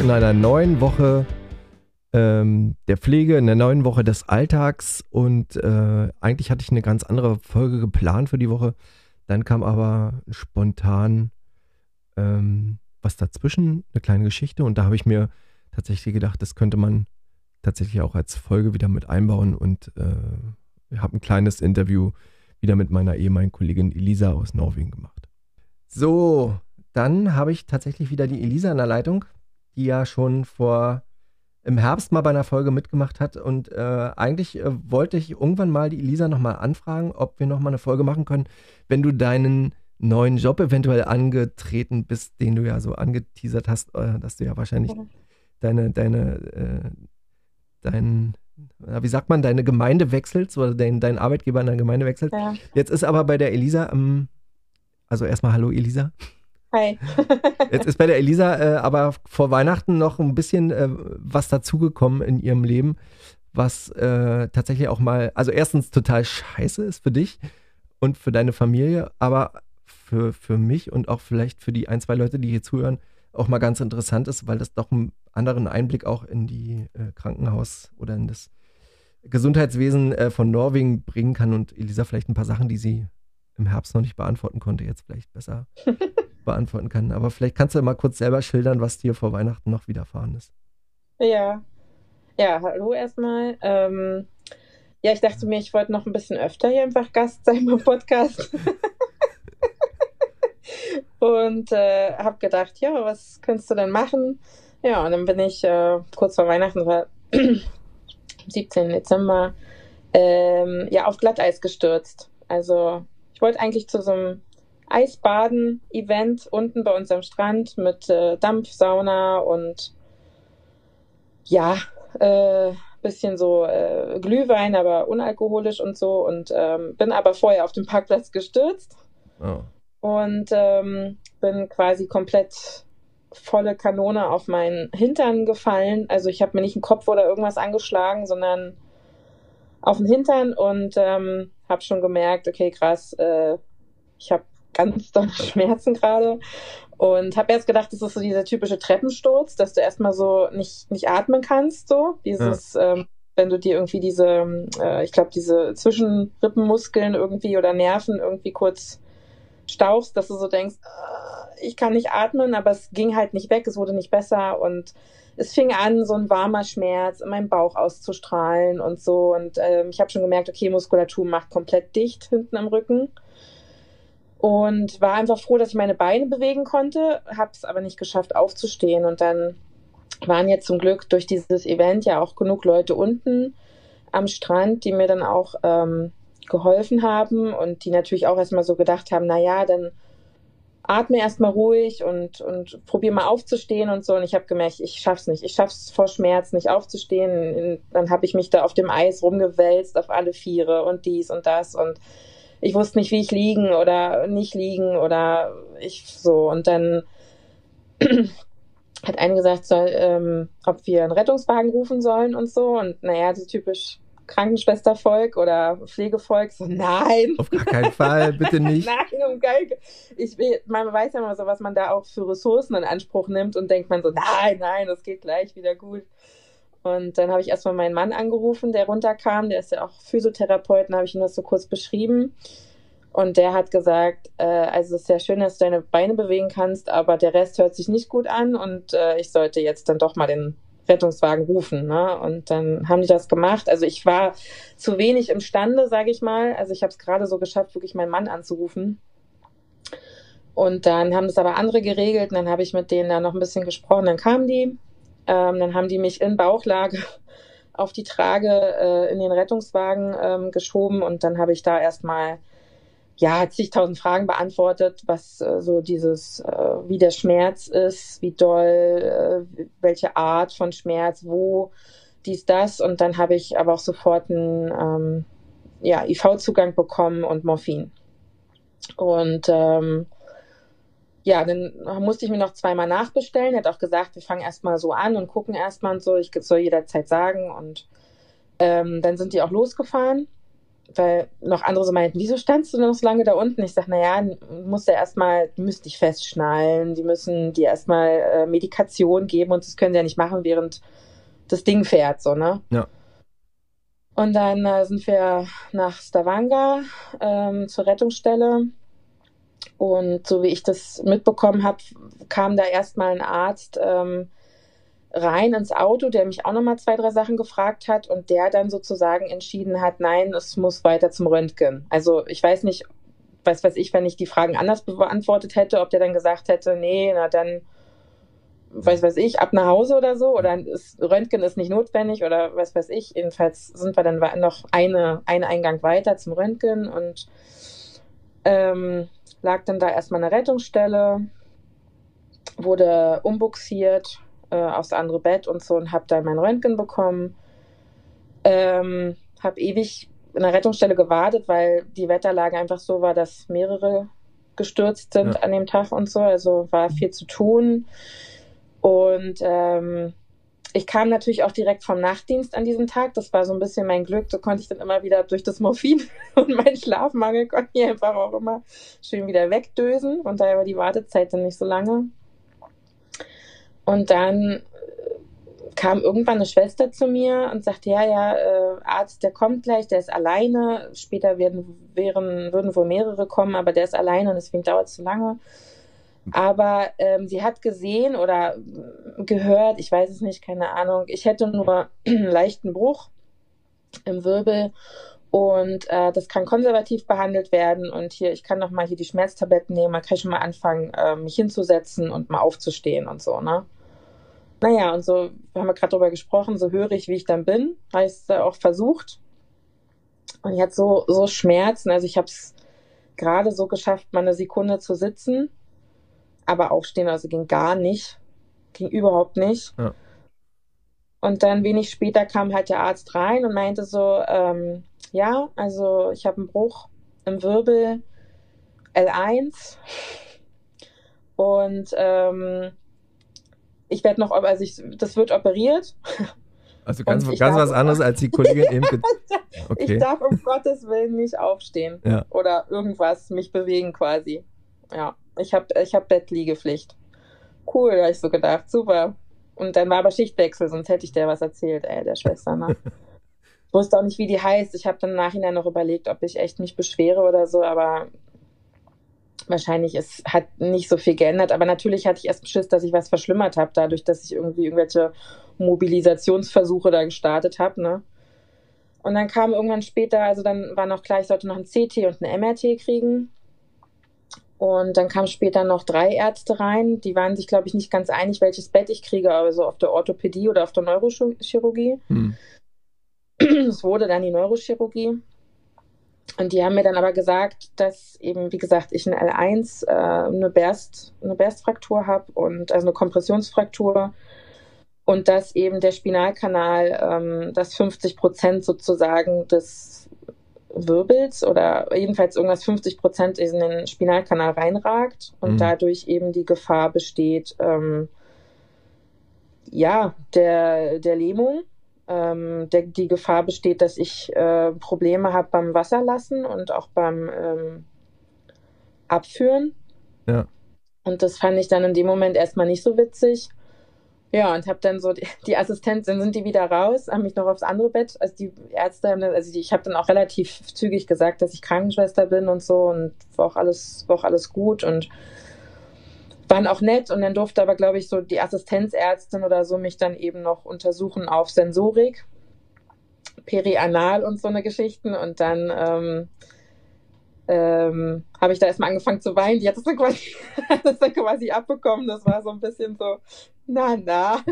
In einer neuen Woche ähm, der Pflege, in der neuen Woche des Alltags. Und äh, eigentlich hatte ich eine ganz andere Folge geplant für die Woche. Dann kam aber spontan ähm, was dazwischen, eine kleine Geschichte. Und da habe ich mir tatsächlich gedacht, das könnte man tatsächlich auch als Folge wieder mit einbauen. Und äh, habe ein kleines Interview wieder mit meiner ehemaligen Kollegin Elisa aus Norwegen gemacht. So, dann habe ich tatsächlich wieder die Elisa in der Leitung die ja schon vor im Herbst mal bei einer Folge mitgemacht hat. Und äh, eigentlich äh, wollte ich irgendwann mal die Elisa nochmal anfragen, ob wir nochmal eine Folge machen können, wenn du deinen neuen Job eventuell angetreten bist, den du ja so angeteasert hast, äh, dass du ja wahrscheinlich ja. deine, deine, äh, dein, wie sagt man, deine Gemeinde wechselst oder dein, dein Arbeitgeber in der Gemeinde wechselt. Ja. Jetzt ist aber bei der Elisa, ähm, also erstmal Hallo Elisa. Hi. Jetzt ist bei der Elisa äh, aber vor Weihnachten noch ein bisschen äh, was dazugekommen in ihrem Leben, was äh, tatsächlich auch mal, also erstens total scheiße ist für dich und für deine Familie, aber für, für mich und auch vielleicht für die ein, zwei Leute, die hier zuhören, auch mal ganz interessant ist, weil das doch einen anderen Einblick auch in die äh, Krankenhaus oder in das Gesundheitswesen äh, von Norwegen bringen kann und Elisa vielleicht ein paar Sachen, die sie im Herbst noch nicht beantworten konnte, jetzt vielleicht besser beantworten kann. Aber vielleicht kannst du mal kurz selber schildern, was dir vor Weihnachten noch widerfahren ist. Ja. Ja, hallo erstmal. Ähm, ja, ich dachte mir, ich wollte noch ein bisschen öfter hier einfach Gast sein beim Podcast. und äh, habe gedacht, ja, was könntest du denn machen? Ja, und dann bin ich äh, kurz vor Weihnachten, war 17. Dezember, ähm, ja, auf Glatteis gestürzt. Also ich wollte eigentlich zu so einem Eisbaden-Event unten bei uns am Strand mit äh, Dampfsauna und ja, äh, bisschen so äh, Glühwein, aber unalkoholisch und so und ähm, bin aber vorher auf dem Parkplatz gestürzt oh. und ähm, bin quasi komplett volle Kanone auf meinen Hintern gefallen. Also ich habe mir nicht einen Kopf oder irgendwas angeschlagen, sondern auf den Hintern und ähm, habe schon gemerkt, okay, krass, äh, ich habe ganz dolle Schmerzen gerade und habe erst gedacht, das ist so dieser typische Treppensturz, dass du erstmal so nicht, nicht atmen kannst, so dieses, ja. ähm, wenn du dir irgendwie diese, äh, ich glaube, diese Zwischenrippenmuskeln irgendwie oder Nerven irgendwie kurz stauchst, dass du so denkst, äh, ich kann nicht atmen, aber es ging halt nicht weg, es wurde nicht besser und es fing an, so ein warmer Schmerz in meinem Bauch auszustrahlen und so. Und ähm, ich habe schon gemerkt, okay, Muskulatur macht komplett dicht hinten am Rücken und war einfach froh, dass ich meine Beine bewegen konnte, habe es aber nicht geschafft aufzustehen und dann waren jetzt zum Glück durch dieses Event ja auch genug Leute unten am Strand, die mir dann auch ähm, geholfen haben und die natürlich auch erstmal so gedacht haben, na ja, dann atme erstmal ruhig und, und probier mal aufzustehen und so. Und ich habe gemerkt, ich schaff's nicht. Ich schaff's vor Schmerz nicht aufzustehen. Dann habe ich mich da auf dem Eis rumgewälzt auf alle Viere und dies und das und ich wusste nicht, wie ich liegen oder nicht liegen oder ich so. Und dann hat eine gesagt, soll, ähm, ob wir einen Rettungswagen rufen sollen und so. Und naja, so typisch Krankenschwestervolk oder Pflegevolk, so nein. Auf gar keinen Fall, bitte nicht. nein, um gar ich will, man weiß ja mal so, was man da auch für Ressourcen in Anspruch nimmt und denkt man so, nein, nein, das geht gleich wieder gut. Und dann habe ich erstmal meinen Mann angerufen, der runterkam, der ist ja auch Physiotherapeut, dann habe ich ihm das so kurz beschrieben. Und der hat gesagt, äh, also es ist sehr schön, dass du deine Beine bewegen kannst, aber der Rest hört sich nicht gut an und äh, ich sollte jetzt dann doch mal den Rettungswagen rufen. Ne? Und dann haben die das gemacht. Also ich war zu wenig imstande, sage ich mal. Also ich habe es gerade so geschafft, wirklich meinen Mann anzurufen. Und dann haben das aber andere geregelt und dann habe ich mit denen da noch ein bisschen gesprochen. Dann kamen die, ähm, dann haben die mich in Bauchlage auf die Trage äh, in den Rettungswagen ähm, geschoben und dann habe ich da erstmal ja zigtausend Fragen beantwortet, was äh, so dieses, äh, wie der Schmerz ist, wie doll, äh, welche Art von Schmerz, wo, dies, das und dann habe ich aber auch sofort einen ähm, ja, IV-Zugang bekommen und Morphin. Und ähm, ja, dann musste ich mir noch zweimal nachbestellen. Er hat auch gesagt, wir fangen erstmal so an und gucken erstmal und so. Ich soll jederzeit sagen. Und ähm, dann sind die auch losgefahren, weil noch andere so meinten, wieso standst du noch so lange da unten? Ich sage, naja, muss ja erstmal, müsste ich festschnallen, die müssen dir erstmal äh, Medikation geben und das können sie ja nicht machen, während das Ding fährt, so, ne? Ja. Und dann äh, sind wir nach Stavanger ähm, zur Rettungsstelle und so wie ich das mitbekommen habe, kam da erstmal ein Arzt ähm, rein ins Auto, der mich auch nochmal zwei, drei Sachen gefragt hat und der dann sozusagen entschieden hat, nein, es muss weiter zum Röntgen. Also ich weiß nicht, was weiß ich, wenn ich die Fragen anders beantwortet hätte, ob der dann gesagt hätte, nee, na dann, weiß weiß ich, ab nach Hause oder so, oder ist, Röntgen ist nicht notwendig oder was weiß ich. Jedenfalls sind wir dann noch eine, einen Eingang weiter zum Röntgen und ähm, lag dann da erstmal eine Rettungsstelle, wurde umbuxiert äh, aufs andere Bett und so und habe dann mein Röntgen bekommen. Ähm, habe ewig in der Rettungsstelle gewartet, weil die Wetterlage einfach so war, dass mehrere gestürzt sind ja. an dem Tag und so. Also war viel zu tun. Und ähm, ich kam natürlich auch direkt vom Nachtdienst an diesem Tag. Das war so ein bisschen mein Glück. So konnte ich dann immer wieder durch das Morphin und meinen Schlafmangel konnte ich einfach auch immer schön wieder wegdösen. Und daher war die Wartezeit dann nicht so lange. Und dann äh, kam irgendwann eine Schwester zu mir und sagte, ja, ja, äh, Arzt, der kommt gleich, der ist alleine. Später werden, wären, würden wohl mehrere kommen, aber der ist alleine und deswegen dauert es zu lange. Aber ähm, sie hat gesehen oder gehört, ich weiß es nicht, keine Ahnung, ich hätte nur einen leichten Bruch im Wirbel und äh, das kann konservativ behandelt werden. Und hier, ich kann noch mal hier die Schmerztabletten nehmen, man kann schon mal anfangen, äh, mich hinzusetzen und mal aufzustehen und so, ne? Naja, und so haben wir gerade drüber gesprochen, so höre ich, wie ich dann bin, habe ich es auch versucht. Und ich hatte so, so Schmerzen, also ich habe es gerade so geschafft, mal eine Sekunde zu sitzen aber aufstehen, also ging gar nicht. Ging überhaupt nicht. Ja. Und dann wenig später kam halt der Arzt rein und meinte so, ähm, ja, also ich habe einen Bruch im Wirbel L1 und ähm, ich werde noch, also ich, das wird operiert. Also ganz, ganz darf, was anderes als die Kollegin eben. Okay. Ich darf um Gottes Willen nicht aufstehen ja. oder irgendwas, mich bewegen quasi. Ja. Ich habe ich hab Bettliegepflicht. Cool, habe ich so gedacht. Super. Und dann war aber Schichtwechsel, sonst hätte ich der was erzählt, ey, der Schwester. Ne? ich wusste auch nicht, wie die heißt. Ich habe dann im Nachhinein noch überlegt, ob ich echt mich beschwere oder so, aber wahrscheinlich es hat nicht so viel geändert. Aber natürlich hatte ich erst Schiss, dass ich was verschlimmert habe, dadurch, dass ich irgendwie irgendwelche Mobilisationsversuche da gestartet habe. Ne? Und dann kam irgendwann später, also dann war noch klar, ich sollte noch ein CT und ein MRT kriegen. Und dann kamen später noch drei Ärzte rein. Die waren sich, glaube ich, nicht ganz einig, welches Bett ich kriege, aber so auf der Orthopädie oder auf der Neurochirurgie. Hm. Es wurde dann die Neurochirurgie. Und die haben mir dann aber gesagt, dass eben, wie gesagt, ich ein L1, äh, eine Berst, eine Berstfraktur habe und also eine Kompressionsfraktur und dass eben der Spinalkanal, ähm, dass 50 Prozent sozusagen des Wirbels oder jedenfalls irgendwas 50 Prozent in den Spinalkanal reinragt und mhm. dadurch eben die Gefahr besteht, ähm, ja, der, der Lähmung. Ähm, der, die Gefahr besteht, dass ich äh, Probleme habe beim Wasserlassen und auch beim ähm, Abführen. Ja. Und das fand ich dann in dem Moment erstmal nicht so witzig. Ja, und habe dann so die, die Assistenz, dann sind die wieder raus, haben mich noch aufs andere Bett. Also die Ärzte haben dann, also die, ich habe dann auch relativ zügig gesagt, dass ich Krankenschwester bin und so und war auch alles, war auch alles gut und waren auch nett und dann durfte aber, glaube ich, so die Assistenzärztin oder so mich dann eben noch untersuchen auf Sensorik, Perianal und so eine Geschichten und dann ähm, ähm, habe ich da erstmal angefangen zu weinen. Die hat das dann quasi, das dann quasi abbekommen. Das war so ein bisschen so, na, na.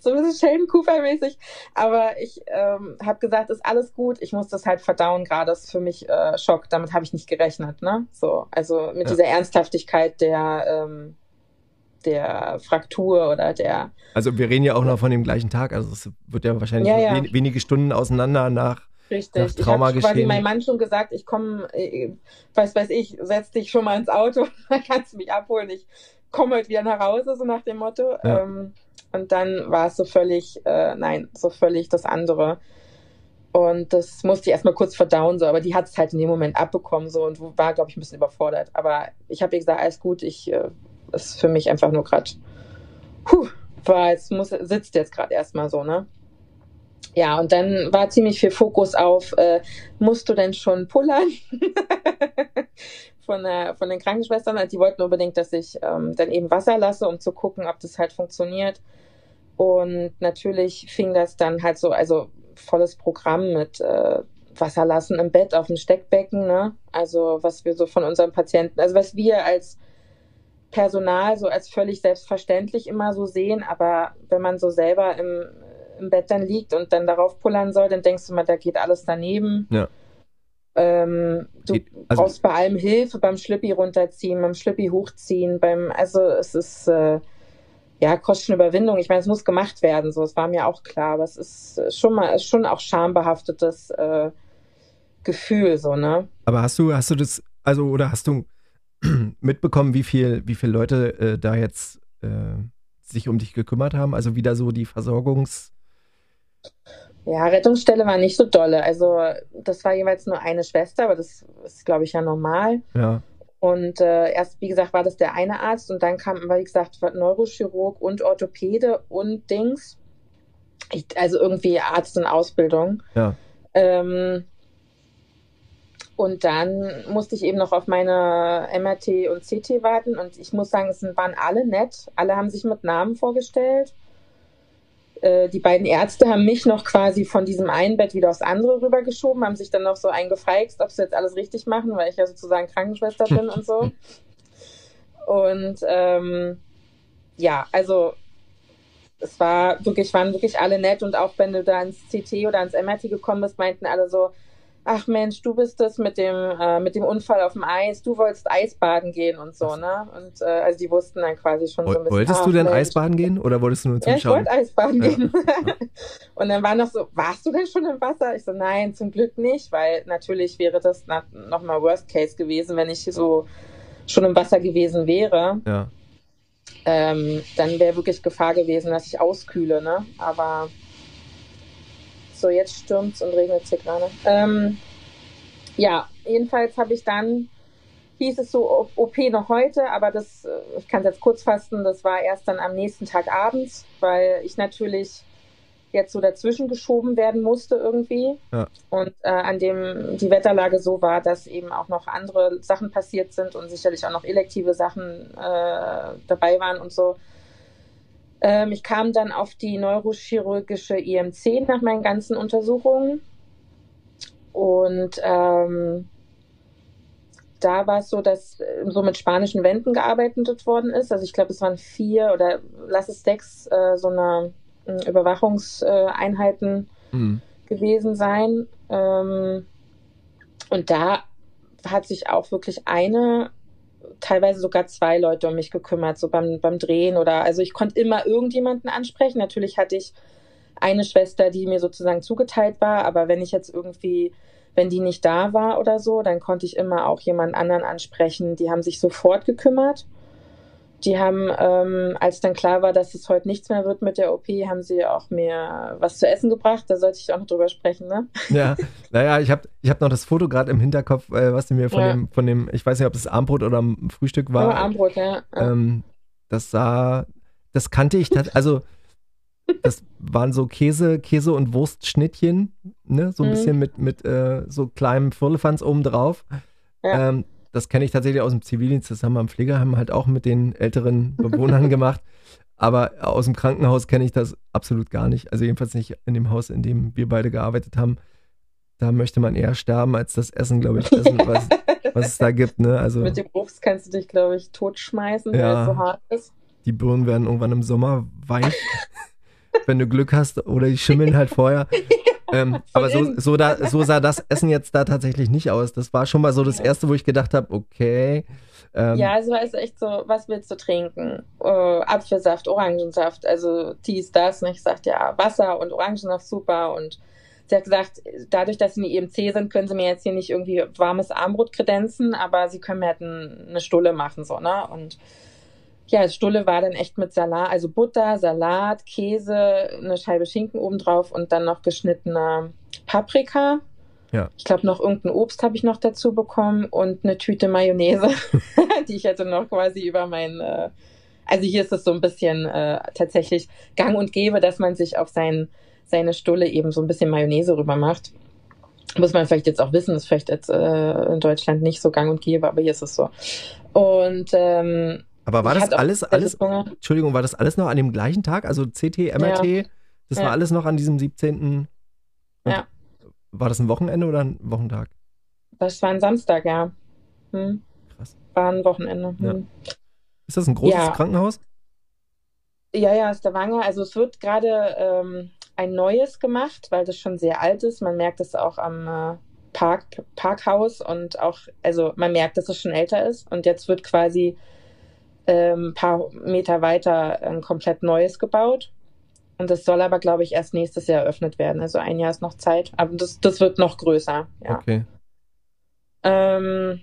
so ein bisschen Sheldon Cooper-mäßig. Aber ich ähm, habe gesagt, ist alles gut. Ich muss das halt verdauen gerade. Das ist für mich äh, Schock. Damit habe ich nicht gerechnet. Ne? So, also mit ja. dieser Ernsthaftigkeit der ähm, der Fraktur oder der. Also wir reden ja auch noch von dem gleichen Tag. Also es wird ja wahrscheinlich ja, ja. Wen wenige Stunden auseinander nach Richtig. Nach Trauma ich habe quasi meinem Mann schon gesagt, ich komme, äh, was weiß ich, setz dich schon mal ins Auto, dann kannst du mich abholen. Ich komme heute wieder nach Hause, so nach dem Motto. Ja. Ähm, und dann war es so völlig, äh, nein, so völlig das andere. Und das musste ich erstmal kurz verdauen, so, aber die hat es halt in dem Moment abbekommen so und war, glaube ich, ein bisschen überfordert. Aber ich habe ihr gesagt, alles gut, ich äh, ist für mich einfach nur gerade, war jetzt muss, sitzt jetzt gerade erstmal so, ne? Ja, und dann war ziemlich viel Fokus auf, äh, musst du denn schon pullern? von, der, von den Krankenschwestern. Also die wollten unbedingt, dass ich ähm, dann eben Wasser lasse, um zu gucken, ob das halt funktioniert. Und natürlich fing das dann halt so, also volles Programm mit äh, Wasser lassen im Bett auf dem Steckbecken, ne? Also was wir so von unseren Patienten, also was wir als Personal so als völlig selbstverständlich immer so sehen, aber wenn man so selber im im Bett dann liegt und dann darauf pullern soll, dann denkst du mal, da geht alles daneben. Ja. Ähm, du also, brauchst bei allem Hilfe beim Schlippi runterziehen, beim Schlippi hochziehen, beim, also es ist äh, ja kostet Überwindung. Ich meine, es muss gemacht werden, so, es war mir auch klar, aber es ist schon mal, ist schon auch schambehaftetes äh, Gefühl, so, ne? Aber hast du, hast du das, also, oder hast du mitbekommen, wie viel, wie viele Leute äh, da jetzt äh, sich um dich gekümmert haben? Also wieder so die Versorgungs- ja, Rettungsstelle war nicht so dolle. Also das war jeweils nur eine Schwester, aber das ist, glaube ich, ja normal. Ja. Und äh, erst, wie gesagt, war das der eine Arzt und dann kam, wie gesagt, Neurochirurg und Orthopäde und Dings. Ich, also irgendwie Arzt in Ausbildung. Ja. Ähm, und dann musste ich eben noch auf meine MRT und CT warten und ich muss sagen, es waren alle nett. Alle haben sich mit Namen vorgestellt. Äh, die beiden Ärzte haben mich noch quasi von diesem einen Bett wieder aufs andere rübergeschoben, haben sich dann noch so eingefreixt, ob sie jetzt alles richtig machen, weil ich ja sozusagen Krankenschwester bin und so. Und ähm, ja, also es war wirklich, waren wirklich alle nett und auch wenn du da ins CT oder ins MRT gekommen bist, meinten alle so, ach Mensch, du bist es mit dem, äh, mit dem Unfall auf dem Eis, du wolltest Eisbaden gehen und so, ne? Und äh, also die wussten dann quasi schon so ein bisschen. Wolltest du denn Mensch. Eisbaden gehen oder wolltest du nur zum Ja, ich wollte Eisbaden ja. gehen. und dann war noch so, warst du denn schon im Wasser? Ich so, nein, zum Glück nicht, weil natürlich wäre das nochmal Worst Case gewesen, wenn ich so schon im Wasser gewesen wäre. Ja. Ähm, dann wäre wirklich Gefahr gewesen, dass ich auskühle, ne? Aber so, jetzt stürmt es und regnet es hier gerade. Ähm, ja, jedenfalls habe ich dann, hieß es so, OP noch heute, aber das, äh, ich kann es jetzt kurz fassen, das war erst dann am nächsten Tag abends, weil ich natürlich jetzt so dazwischen geschoben werden musste irgendwie. Ja. Und äh, an dem die Wetterlage so war, dass eben auch noch andere Sachen passiert sind und sicherlich auch noch elektive Sachen äh, dabei waren und so. Ähm, ich kam dann auf die neurochirurgische IMC nach meinen ganzen Untersuchungen. Und ähm, da war es so, dass äh, so mit spanischen Wänden gearbeitet worden ist. Also ich glaube, es waren vier oder lass es sechs äh, so eine äh, Überwachungseinheiten mhm. gewesen sein. Ähm, und da hat sich auch wirklich eine teilweise sogar zwei Leute um mich gekümmert, so beim, beim Drehen oder, also ich konnte immer irgendjemanden ansprechen. Natürlich hatte ich eine Schwester, die mir sozusagen zugeteilt war, aber wenn ich jetzt irgendwie, wenn die nicht da war oder so, dann konnte ich immer auch jemand anderen ansprechen. Die haben sich sofort gekümmert. Die haben, ähm, als dann klar war, dass es heute nichts mehr wird mit der OP, haben sie auch mir was zu essen gebracht. Da sollte ich auch noch drüber sprechen, ne? Ja, naja, ich habe ich hab noch das Foto gerade im Hinterkopf, äh, was du mir von ja. dem, von dem, ich weiß nicht, ob es Armbrot oder Frühstück war. Ja, Armbrot, ja. Ähm, das sah, das kannte ich, also das waren so Käse, Käse und Wurstschnittchen, ne? So ein mhm. bisschen mit, mit äh, so kleinem Firlefanz oben drauf. Ja. Ähm, das kenne ich tatsächlich aus dem Zivildienst, das haben wir am Pflegeheim halt auch mit den älteren Bewohnern gemacht. Aber aus dem Krankenhaus kenne ich das absolut gar nicht. Also jedenfalls nicht in dem Haus, in dem wir beide gearbeitet haben. Da möchte man eher sterben, als das Essen, glaube ich, essen, was, was es da gibt. Ne? Also, mit dem Obst kannst du dich, glaube ich, totschmeißen, ja, weil es so hart ist. Die Birnen werden irgendwann im Sommer weich. wenn du Glück hast, oder die schimmeln halt vorher. Ähm, aber so, so, da, so sah das Essen jetzt da tatsächlich nicht aus. Das war schon mal so das Erste, wo ich gedacht habe, okay. Ähm, ja, also es ist echt so, was willst du trinken? Uh, Apfelsaft, Orangensaft, also dies, das. Und ich sagte, ja, Wasser und Orangensaft super. Und sie hat gesagt, dadurch, dass sie eine EMC sind, können sie mir jetzt hier nicht irgendwie warmes Armbrot kredenzen, aber sie können mir halt ein, eine Stulle machen, so, ne? Und ja, das Stulle war dann echt mit Salat, also Butter, Salat, Käse, eine Scheibe Schinken obendrauf und dann noch geschnittene Paprika. Ja. Ich glaube, noch irgendein Obst habe ich noch dazu bekommen und eine Tüte Mayonnaise, die ich hätte noch quasi über mein. Äh, also hier ist es so ein bisschen äh, tatsächlich gang und gäbe, dass man sich auf sein, seine Stulle eben so ein bisschen Mayonnaise rüber macht. Muss man vielleicht jetzt auch wissen, ist vielleicht jetzt äh, in Deutschland nicht so gang und gäbe, aber hier ist es so. Und ähm, aber war das alles, alles, Entschuldigung, war das alles noch an dem gleichen Tag? Also CT, MRT, ja. das ja. war alles noch an diesem 17. Ja. War das ein Wochenende oder ein Wochentag? Das war ein Samstag, ja. Hm. Krass. War ein Wochenende. Hm. Ist das ein großes. Krankenhaus? Ja, ja, ist der Wange. Also es wird gerade ähm, ein neues gemacht, weil das schon sehr alt ist. Man merkt es auch am äh, Park, Parkhaus und auch, also man merkt, dass es schon älter ist. Und jetzt wird quasi ein ähm, paar Meter weiter ein komplett neues gebaut. Und das soll aber, glaube ich, erst nächstes Jahr eröffnet werden. Also ein Jahr ist noch Zeit. Aber das, das wird noch größer. Ja. Okay. Ähm,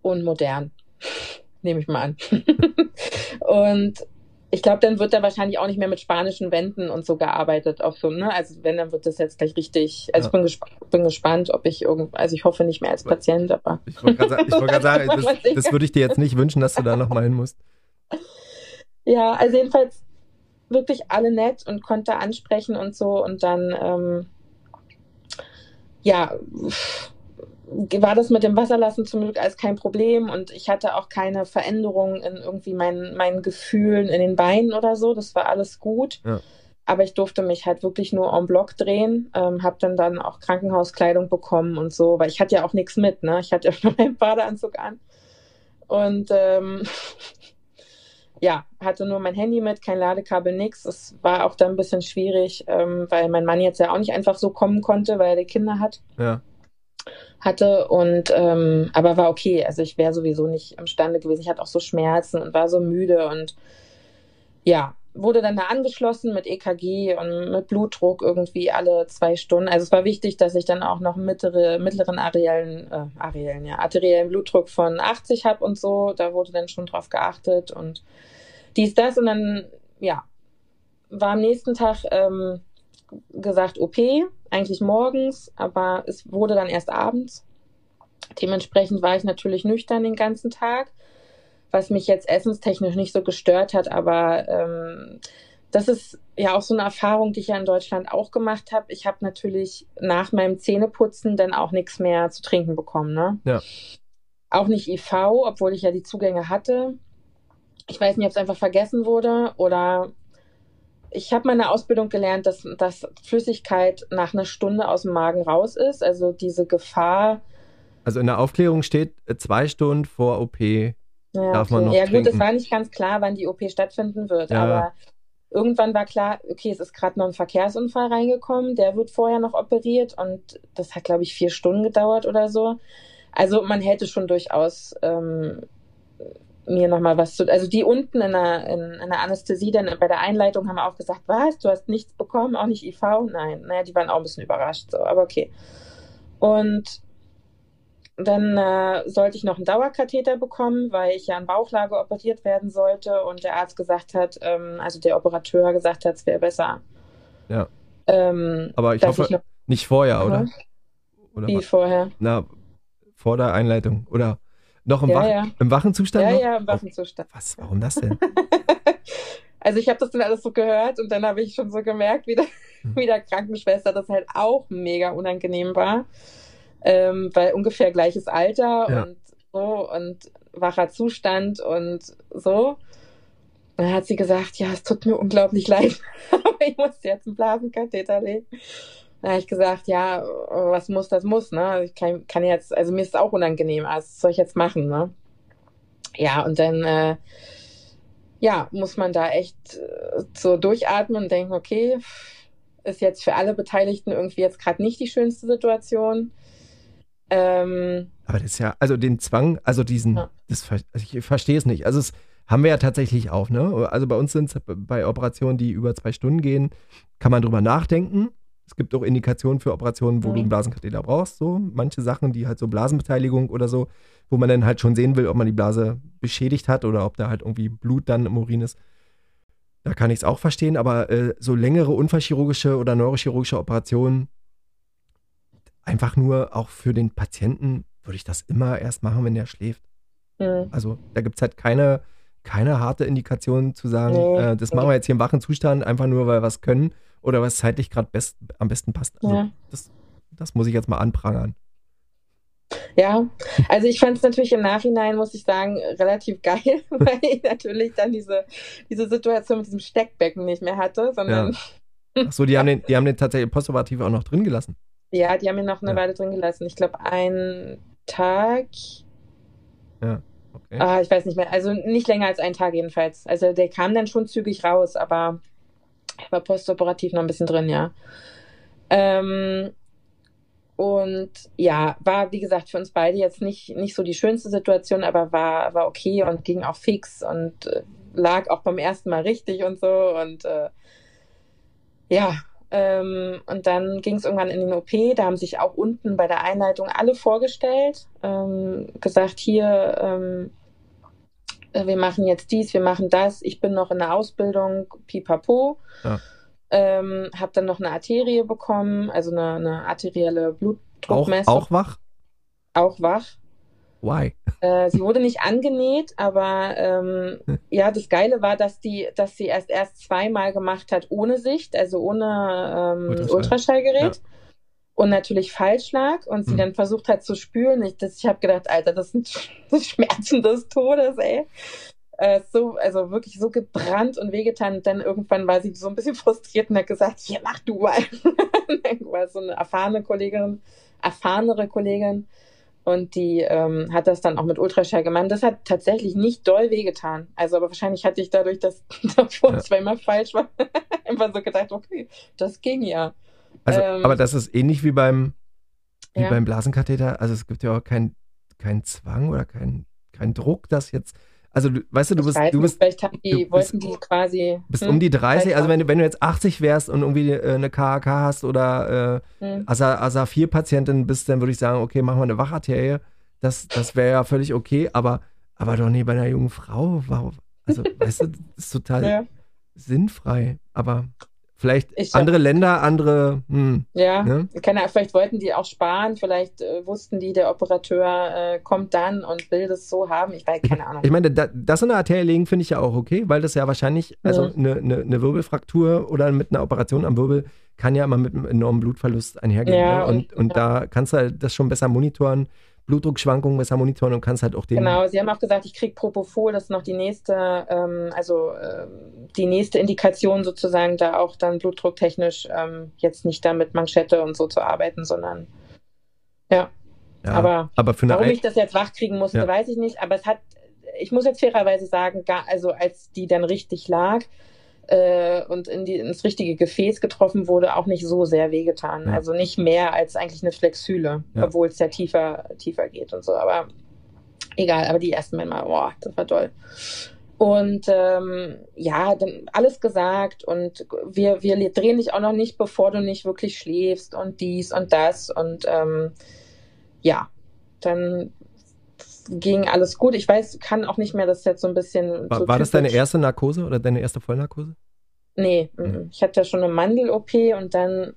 und modern. Nehme ich mal an. und ich glaube, dann wird da wahrscheinlich auch nicht mehr mit spanischen Wänden und so gearbeitet. Auf so, ne? Also wenn, dann wird das jetzt gleich richtig. Also ja. ich bin, gesp bin, gespannt, ob ich irgend, also ich hoffe nicht mehr als Patient, aber. Ich wollte gerade wollt sagen, das, das würde ich dir jetzt nicht wünschen, dass du da nochmal hin musst. Ja, also jedenfalls wirklich alle nett und konnte ansprechen und so und dann ähm, ja war das mit dem Wasserlassen zum Glück alles kein Problem und ich hatte auch keine Veränderung in irgendwie meinen, meinen Gefühlen in den Beinen oder so. Das war alles gut. Ja. Aber ich durfte mich halt wirklich nur en bloc drehen, ähm, habe dann dann auch Krankenhauskleidung bekommen und so, weil ich hatte ja auch nichts mit, ne? Ich hatte ja nur meinen Badeanzug an. Und ähm, ja, hatte nur mein Handy mit, kein Ladekabel, nix. Es war auch dann ein bisschen schwierig, ähm, weil mein Mann jetzt ja auch nicht einfach so kommen konnte, weil er die Kinder hat. Ja hatte und ähm, aber war okay. Also ich wäre sowieso nicht imstande gewesen. Ich hatte auch so Schmerzen und war so müde und ja, wurde dann da angeschlossen mit EKG und mit Blutdruck irgendwie alle zwei Stunden. Also es war wichtig, dass ich dann auch noch mittlere, mittleren areellen, äh, areellen, ja, arteriellen Blutdruck von 80 habe und so. Da wurde dann schon drauf geachtet und dies, das und dann, ja, war am nächsten Tag ähm, gesagt OP, eigentlich morgens, aber es wurde dann erst abends. Dementsprechend war ich natürlich nüchtern den ganzen Tag, was mich jetzt essenstechnisch nicht so gestört hat, aber ähm, das ist ja auch so eine Erfahrung, die ich ja in Deutschland auch gemacht habe. Ich habe natürlich nach meinem Zähneputzen dann auch nichts mehr zu trinken bekommen. Ne? Ja. Auch nicht IV, obwohl ich ja die Zugänge hatte. Ich weiß nicht, ob es einfach vergessen wurde oder ich habe meine Ausbildung gelernt, dass, dass Flüssigkeit nach einer Stunde aus dem Magen raus ist. Also diese Gefahr. Also in der Aufklärung steht äh, zwei Stunden vor OP ja, darf okay. man noch Ja trinken. gut, es war nicht ganz klar, wann die OP stattfinden wird, ja. aber irgendwann war klar, okay, es ist gerade noch ein Verkehrsunfall reingekommen, der wird vorher noch operiert und das hat, glaube ich, vier Stunden gedauert oder so. Also man hätte schon durchaus ähm, mir nochmal was zu. Also die unten in der, in, in der Anästhesie, dann bei der Einleitung haben auch gesagt, was, du hast nichts bekommen, auch nicht IV? Nein, naja, die waren auch ein bisschen überrascht, so, aber okay. Und dann äh, sollte ich noch einen Dauerkatheter bekommen, weil ich ja an Bauchlage operiert werden sollte und der Arzt gesagt hat, ähm, also der Operateur gesagt hat, es wäre besser. Ja. Ähm, aber ich hoffe, ich noch, nicht vorher, oder? oder? Wie was? vorher? Na, vor der Einleitung, oder? Noch im, ja, Wach ja. im wachen Zustand? Ja, noch? ja, im wachen Zustand. Was? Warum das denn? also ich habe das dann alles so gehört und dann habe ich schon so gemerkt, wie der, hm. wie der Krankenschwester das halt auch mega unangenehm war. Ähm, weil ungefähr gleiches Alter ja. und so und wacher Zustand und so. Und dann hat sie gesagt, ja, es tut mir unglaublich leid, aber ich muss jetzt einen Blasenkatheter legen. Da habe ich gesagt, ja, was muss, das muss, ne? Ich kann, kann jetzt, also mir ist es auch unangenehm, also was soll ich jetzt machen, ne? Ja, und dann, äh, ja, muss man da echt äh, so durchatmen und denken, okay, ist jetzt für alle Beteiligten irgendwie jetzt gerade nicht die schönste Situation. Ähm, Aber das ist ja, also den Zwang, also diesen, ja. das, also ich verstehe es nicht. Also es haben wir ja tatsächlich auch, ne? Also bei uns sind es bei Operationen, die über zwei Stunden gehen, kann man drüber nachdenken. Es gibt auch Indikationen für Operationen, wo mhm. du einen Blasenkatheter brauchst, so manche Sachen, die halt so Blasenbeteiligung oder so, wo man dann halt schon sehen will, ob man die Blase beschädigt hat oder ob da halt irgendwie Blut dann im Urin ist. Da kann ich es auch verstehen, aber äh, so längere unfallchirurgische oder neurochirurgische Operationen, einfach nur auch für den Patienten, würde ich das immer erst machen, wenn der schläft. Mhm. Also da gibt es halt keine, keine harte Indikation zu sagen, nee. äh, das machen wir jetzt hier im wachen Zustand, einfach nur, weil wir was können oder was zeitlich gerade best, am besten passt. Also ja. das, das muss ich jetzt mal anprangern. Ja, also ich fand es natürlich im Nachhinein, muss ich sagen, relativ geil, weil ich natürlich dann diese, diese Situation mit diesem Steckbecken nicht mehr hatte, sondern. Ja. Achso, die, haben den, die haben den tatsächlich postoperativ auch noch drin gelassen. Ja, die haben ihn noch eine ja. Weile drin gelassen. Ich glaube, einen Tag. Ja. Okay. Ah, ich weiß nicht mehr. Also nicht länger als einen Tag jedenfalls. Also der kam dann schon zügig raus, aber war postoperativ noch ein bisschen drin, ja. Ähm, und ja, war wie gesagt für uns beide jetzt nicht, nicht so die schönste Situation, aber war, war okay und ging auch fix und äh, lag auch beim ersten Mal richtig und so. Und äh, ja, ähm, und dann ging es irgendwann in den OP. Da haben sich auch unten bei der Einleitung alle vorgestellt, ähm, gesagt, hier, ähm, äh, wir machen jetzt dies, wir machen das. Ich bin noch in der Ausbildung, pipapo. Ja. Ähm, habe dann noch eine Arterie bekommen, also eine, eine arterielle Blutdruckmessung. Auch, auch wach? Auch wach. Why? Äh, sie wurde nicht angenäht, aber ähm, ja, das Geile war, dass die, dass sie erst erst zweimal gemacht hat ohne Sicht, also ohne ähm, Ultraschall. Ultraschallgerät. Ja. Und natürlich falsch lag und sie mhm. dann versucht hat zu spülen. Ich, ich habe gedacht, Alter, das sind Schmerzen des Todes, ey äh, so, also wirklich so gebrannt und wehgetan. Und dann irgendwann war sie so ein bisschen frustriert und hat gesagt, hier mach du mal. war so eine erfahrene Kollegin, erfahrenere Kollegin. Und die ähm, hat das dann auch mit Ultraschall gemacht. Das hat tatsächlich nicht doll wehgetan. Also, aber wahrscheinlich hatte ich dadurch, dass davor ja. zweimal falsch war, einfach so gedacht, okay, das ging ja. Also, ähm, aber das ist ähnlich wie beim, wie ja. beim Blasenkatheter. Also es gibt ja auch keinen kein Zwang oder keinen kein Druck, dass jetzt also, du, weißt du, du bist. Du bist vielleicht haben die, du wollten die quasi. Bist hm, um die 30, also wenn, wenn du jetzt 80 wärst und irgendwie äh, eine KHK hast oder äh, hm. ASA, 4-Patientin bist, dann würde ich sagen, okay, machen wir eine Wacharterie. Das, das wäre ja völlig okay, aber, aber doch nie bei einer jungen Frau. Warum? Also, weißt du, das ist total ja. sinnfrei. Aber Vielleicht ich andere hab, Länder, andere. Hm, ja, ne? keine, vielleicht wollten die auch sparen, vielleicht äh, wussten die, der Operateur äh, kommt dann und will das so haben. Ich weiß keine Ahnung. Ich meine, da, das in der Arterie legen finde ich ja auch okay, weil das ja wahrscheinlich, also eine ja. ne, ne Wirbelfraktur oder mit einer Operation am Wirbel kann ja immer mit einem enormen Blutverlust einhergehen. Ja, ne? Und, und, und ja. da kannst du halt das schon besser monitoren. Blutdruckschwankungen besser monitoren und kannst halt auch den. Genau, Sie haben auch gesagt, ich kriege Propofol, das ist noch die nächste, ähm, also äh, die nächste Indikation sozusagen, da auch dann blutdrucktechnisch ähm, jetzt nicht da mit Manschette und so zu arbeiten, sondern ja. ja aber, aber warum ich das jetzt wachkriegen musste, ja. weiß ich nicht. Aber es hat, ich muss jetzt fairerweise sagen, gar, also als die dann richtig lag, äh, und in die, ins richtige Gefäß getroffen wurde, auch nicht so sehr wehgetan. Ja. Also nicht mehr als eigentlich eine Flexhüle, ja. obwohl es ja tiefer, tiefer geht und so. Aber egal, aber die ersten Mal, boah, das war toll. Und ähm, ja, dann alles gesagt und wir, wir drehen dich auch noch nicht, bevor du nicht wirklich schläfst und dies und das. Und ähm, ja, dann ging alles gut. Ich weiß, kann auch nicht mehr, das jetzt so ein bisschen. War, so war das deine erste Narkose oder deine erste Vollnarkose? Nee, mhm. ich hatte ja schon eine Mandel-OP und dann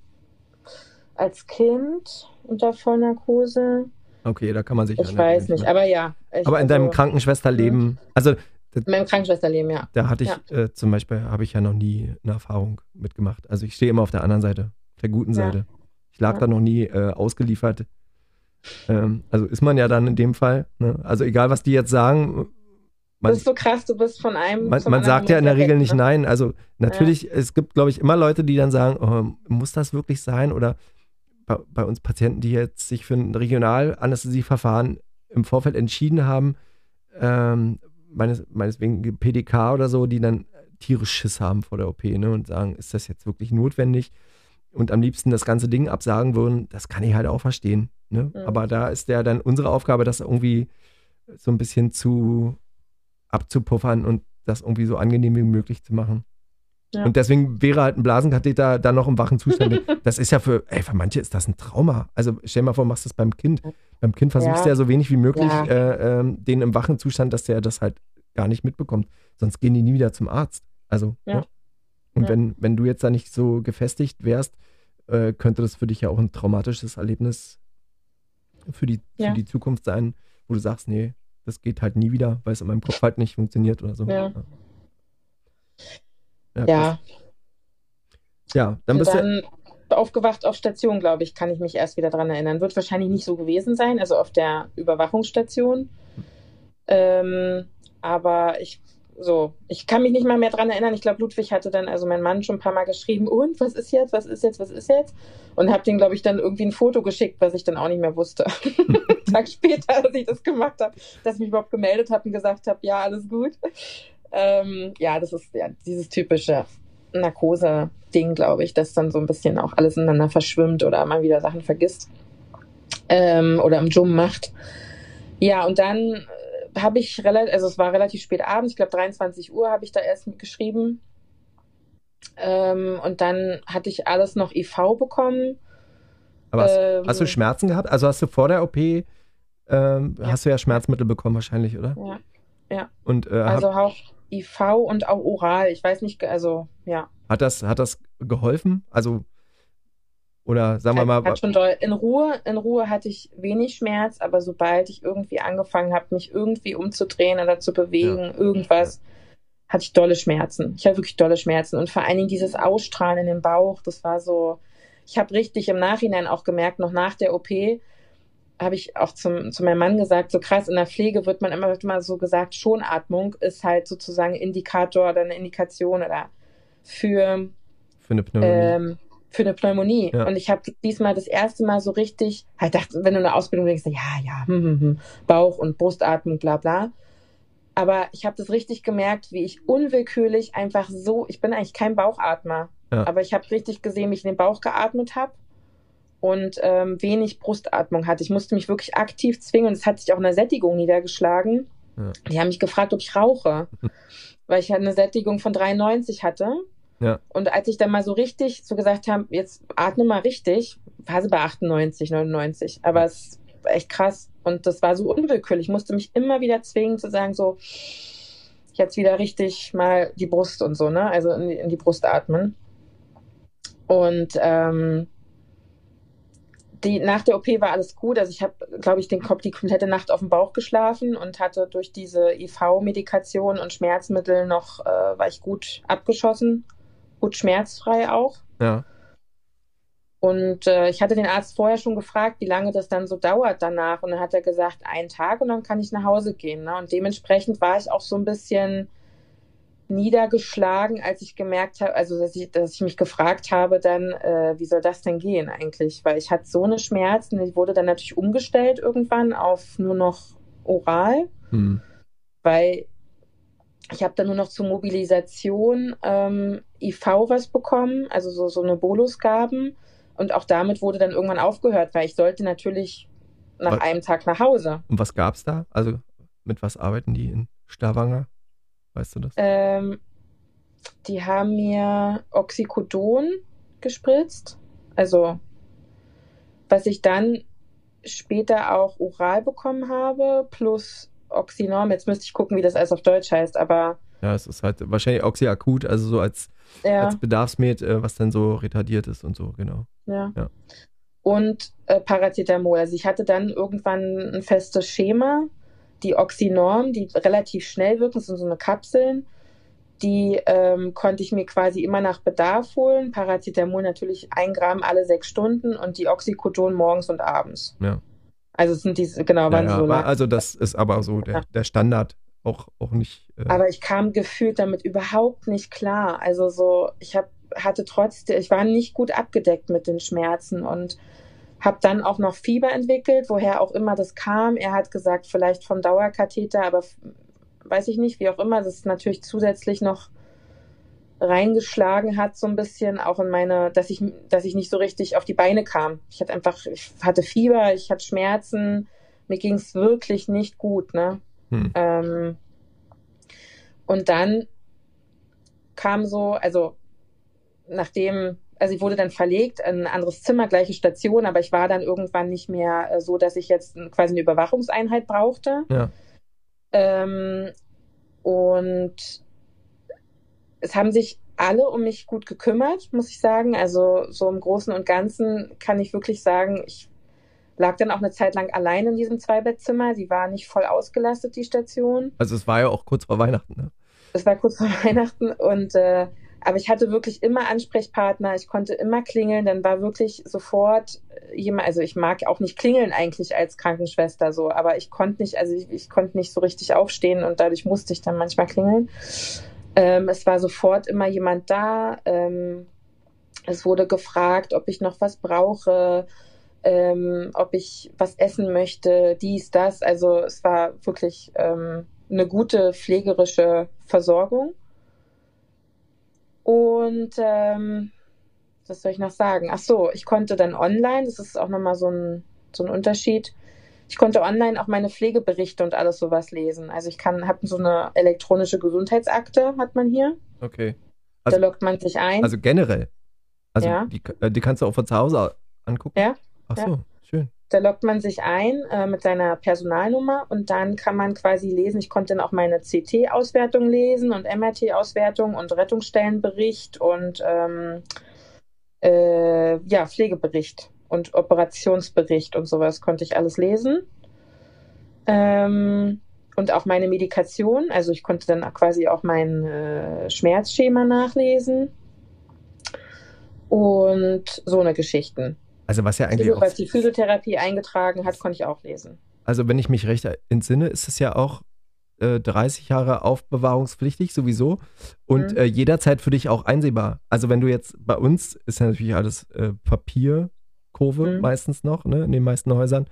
als Kind unter Vollnarkose. Okay, da kann man sich. Ich weiß nicht, aber ja. aber in deinem also, Krankenschwesterleben, also. In meinem Krankenschwesterleben, ja. Da hatte ich ja. äh, zum Beispiel, habe ich ja noch nie eine Erfahrung mitgemacht. Also ich stehe immer auf der anderen Seite, der guten Seite. Ja. Ich lag ja. da noch nie äh, ausgeliefert ähm, also ist man ja dann in dem Fall. Ne? Also egal, was die jetzt sagen. Man, das ist so krass, du bist von einem. Man, man sagt ja in der Regel nicht ne? nein. Also natürlich, ja. es gibt, glaube ich, immer Leute, die dann sagen, oh, muss das wirklich sein? Oder bei, bei, uns Patienten, die jetzt sich für ein Regionalanästhesieverfahren im Vorfeld entschieden haben, ähm, meines, meineswegen PDK oder so, die dann tierisch Schiss haben vor der OP ne, und sagen, ist das jetzt wirklich notwendig? Und am liebsten das ganze Ding absagen würden, das kann ich halt auch verstehen. Ne? Mhm. Aber da ist ja dann unsere Aufgabe, das irgendwie so ein bisschen zu abzupuffern und das irgendwie so angenehm wie möglich zu machen. Ja. Und deswegen wäre halt ein Blasenkatheter dann noch im wachen Zustand. das ist ja für, ey, für manche ist das ein Trauma. Also stell dir mal vor, machst das beim Kind. Beim Kind versuchst du ja so wenig wie möglich, ja. äh, äh, den im wachen Zustand, dass der das halt gar nicht mitbekommt. Sonst gehen die nie wieder zum Arzt. Also, ja. Ne? Und wenn, wenn du jetzt da nicht so gefestigt wärst, äh, könnte das für dich ja auch ein traumatisches Erlebnis für die, für die Zukunft sein, wo du sagst, nee, das geht halt nie wieder, weil es in meinem Kopf halt nicht funktioniert oder so. Ja. Ja. Ja, ja dann bist dann du. Aufgewacht auf Station, glaube ich, kann ich mich erst wieder daran erinnern. Wird wahrscheinlich nicht so gewesen sein, also auf der Überwachungsstation. Ähm, aber ich so, ich kann mich nicht mal mehr daran erinnern. Ich glaube, Ludwig hatte dann, also mein Mann, schon ein paar Mal geschrieben, und was ist jetzt, was ist jetzt, was ist jetzt? Und habe den, glaube ich, dann irgendwie ein Foto geschickt, was ich dann auch nicht mehr wusste. Tag später, als ich das gemacht habe, dass ich mich überhaupt gemeldet habe und gesagt habe, ja, alles gut. Ähm, ja, das ist ja dieses typische Narkose-Ding, glaube ich, dass dann so ein bisschen auch alles ineinander verschwimmt oder man wieder Sachen vergisst ähm, oder im Jum macht. Ja, und dann habe ich relativ, also es war relativ spät abends, ich glaube 23 Uhr habe ich da erst mitgeschrieben. Ähm, und dann hatte ich alles noch IV bekommen. Aber hast, ähm, hast, du Schmerzen gehabt? Also hast du vor der OP, ähm, ja. hast du ja Schmerzmittel bekommen wahrscheinlich, oder? Ja. Ja. Und, äh, also auch IV und auch oral. Ich weiß nicht, also ja. Hat das, hat das geholfen? Also oder sagen wir mal. Hat schon doll. In Ruhe, in Ruhe hatte ich wenig Schmerz, aber sobald ich irgendwie angefangen habe, mich irgendwie umzudrehen oder zu bewegen, ja. irgendwas, hatte ich dolle Schmerzen. Ich hatte wirklich dolle Schmerzen. Und vor allen Dingen dieses Ausstrahlen in den Bauch, das war so. Ich habe richtig im Nachhinein auch gemerkt, noch nach der OP, habe ich auch zum, zu meinem Mann gesagt, so krass, in der Pflege wird man immer, wird immer so gesagt, Schonatmung ist halt sozusagen Indikator oder eine Indikation oder für, für eine Pneumonie. Ähm, für eine Pneumonie. Ja. Und ich habe diesmal das erste Mal so richtig, halt dachte, wenn du eine Ausbildung denkst, ja, ja, hm, hm, hm, Bauch- und Brustatmung, bla bla. Aber ich habe das richtig gemerkt, wie ich unwillkürlich einfach so, ich bin eigentlich kein Bauchatmer, ja. aber ich habe richtig gesehen, wie ich in den Bauch geatmet habe und ähm, wenig Brustatmung hatte. Ich musste mich wirklich aktiv zwingen und es hat sich auch in der Sättigung niedergeschlagen. Ja. Die haben mich gefragt, ob ich rauche, weil ich halt eine Sättigung von 93 hatte. Ja. Und als ich dann mal so richtig so gesagt habe, jetzt atme mal richtig, war sie bei 98, 99. Aber es ist echt krass. Und das war so unwillkürlich. Ich musste mich immer wieder zwingen zu sagen, so, jetzt wieder richtig mal die Brust und so, ne? Also in die, in die Brust atmen. Und ähm, die, nach der OP war alles gut. Also ich habe, glaube ich, den Kopf die komplette Nacht auf dem Bauch geschlafen und hatte durch diese IV-Medikation und Schmerzmittel noch, äh, war ich gut abgeschossen, gut schmerzfrei auch. Ja. Und äh, ich hatte den Arzt vorher schon gefragt, wie lange das dann so dauert danach. Und dann hat er gesagt, einen Tag und dann kann ich nach Hause gehen. Ne? Und dementsprechend war ich auch so ein bisschen niedergeschlagen, als ich gemerkt habe, also dass ich, dass ich mich gefragt habe, dann, äh, wie soll das denn gehen eigentlich? Weil ich hatte so eine Schmerzen, ich wurde dann natürlich umgestellt irgendwann auf nur noch oral, hm. weil ich habe dann nur noch zur Mobilisation ähm, IV was bekommen, also so, so eine Bolusgaben. Und auch damit wurde dann irgendwann aufgehört, weil ich sollte natürlich nach was? einem Tag nach Hause. Und was gab es da? Also mit was arbeiten die in Stavanger? Weißt du das? Ähm, die haben mir Oxycodon gespritzt. Also, was ich dann später auch oral bekommen habe, plus Oxynorm. Jetzt müsste ich gucken, wie das alles auf Deutsch heißt, aber. Ja, es ist halt wahrscheinlich Oxyakut, also so als, ja. als Bedarfsmed, äh, was dann so retardiert ist und so, genau. Ja. ja. Und äh, Paracetamol. Also ich hatte dann irgendwann ein festes Schema die Oxynorm, die relativ schnell wirken, das sind so eine Kapseln. Die ähm, konnte ich mir quasi immer nach Bedarf holen. Paracetamol natürlich ein Gramm alle sechs Stunden und die Oxycodon morgens und abends. Ja. Also es sind diese, genau, waren ja, so lang. Also das ist aber so der, der Standard auch, auch nicht. Äh aber ich kam gefühlt damit überhaupt nicht klar. Also so, ich hab, hatte trotzdem, ich war nicht gut abgedeckt mit den Schmerzen und habe dann auch noch Fieber entwickelt, woher auch immer das kam. Er hat gesagt, vielleicht vom Dauerkatheter, aber weiß ich nicht, wie auch immer, das natürlich zusätzlich noch reingeschlagen hat, so ein bisschen auch in meine, dass ich, dass ich nicht so richtig auf die Beine kam. Ich hatte einfach, ich hatte Fieber, ich hatte Schmerzen, mir ging es wirklich nicht gut, ne? Hm. Ähm, und dann kam so, also nachdem, also ich wurde dann verlegt, in ein anderes Zimmer, gleiche Station, aber ich war dann irgendwann nicht mehr äh, so, dass ich jetzt quasi eine Überwachungseinheit brauchte. Ja. Ähm, und es haben sich alle um mich gut gekümmert, muss ich sagen. Also so im Großen und Ganzen kann ich wirklich sagen, ich lag dann auch eine Zeit lang allein in diesem Zweibettzimmer. Die war nicht voll ausgelastet, die Station. Also es war ja auch kurz vor Weihnachten, ne? Es war kurz vor Weihnachten und äh, aber ich hatte wirklich immer Ansprechpartner, ich konnte immer klingeln, dann war wirklich sofort jemand, also ich mag auch nicht klingeln eigentlich als Krankenschwester so, aber ich konnte nicht, also ich, ich konnte nicht so richtig aufstehen und dadurch musste ich dann manchmal klingeln. Ähm, es war sofort immer jemand da. Ähm, es wurde gefragt, ob ich noch was brauche, ähm, ob ich was essen möchte, dies, das. Also es war wirklich ähm, eine gute pflegerische Versorgung. Und ähm, was soll ich noch sagen? Ach so, ich konnte dann online, das ist auch nochmal so ein, so ein Unterschied, ich konnte online auch meine Pflegeberichte und alles sowas lesen. Also ich kann, habe so eine elektronische Gesundheitsakte, hat man hier. Okay. Also, da lockt man sich ein. Also generell. Also ja. die, äh, die kannst du auch von zu Hause angucken. Ja. Ach so, ja. schön. Da lockt man sich ein äh, mit seiner Personalnummer und dann kann man quasi lesen. Ich konnte dann auch meine CT-Auswertung lesen und MRT-Auswertung und Rettungsstellenbericht und ähm, äh, ja, Pflegebericht und Operationsbericht und sowas konnte ich alles lesen. Ähm, und auch meine Medikation, also ich konnte dann quasi auch mein äh, Schmerzschema nachlesen und so eine Geschichten. Also was ja eigentlich auch, was die Physiotherapie eingetragen hat, konnte ich auch lesen. Also wenn ich mich recht entsinne, ist es ja auch äh, 30 Jahre aufbewahrungspflichtig sowieso und mhm. äh, jederzeit für dich auch einsehbar. Also wenn du jetzt bei uns ist ja natürlich alles äh, Papier Kurve mhm. meistens noch, ne, in den meisten Häusern,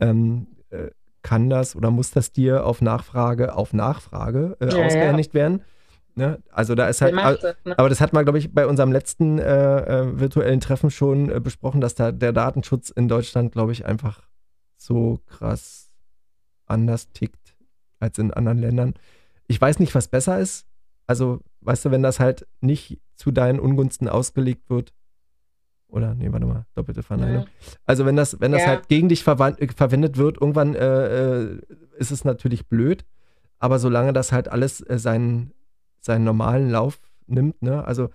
ähm, äh, kann das oder muss das dir auf Nachfrage auf Nachfrage äh, ja, ausgehändigt ja. werden. Ne? Also da ist halt, das, ne? aber das hat man, glaube ich, bei unserem letzten äh, äh virtuellen Treffen schon äh, besprochen, dass da der Datenschutz in Deutschland, glaube ich, einfach so krass anders tickt als in anderen Ländern. Ich weiß nicht, was besser ist. Also, weißt du, wenn das halt nicht zu deinen Ungunsten ausgelegt wird, oder, nee, warte mal, doppelte Verneinung. Ja. Also wenn das, wenn das ja. halt gegen dich äh, verwendet wird, irgendwann äh, äh, ist es natürlich blöd. Aber solange das halt alles äh, seinen, seinen normalen Lauf nimmt, ne, also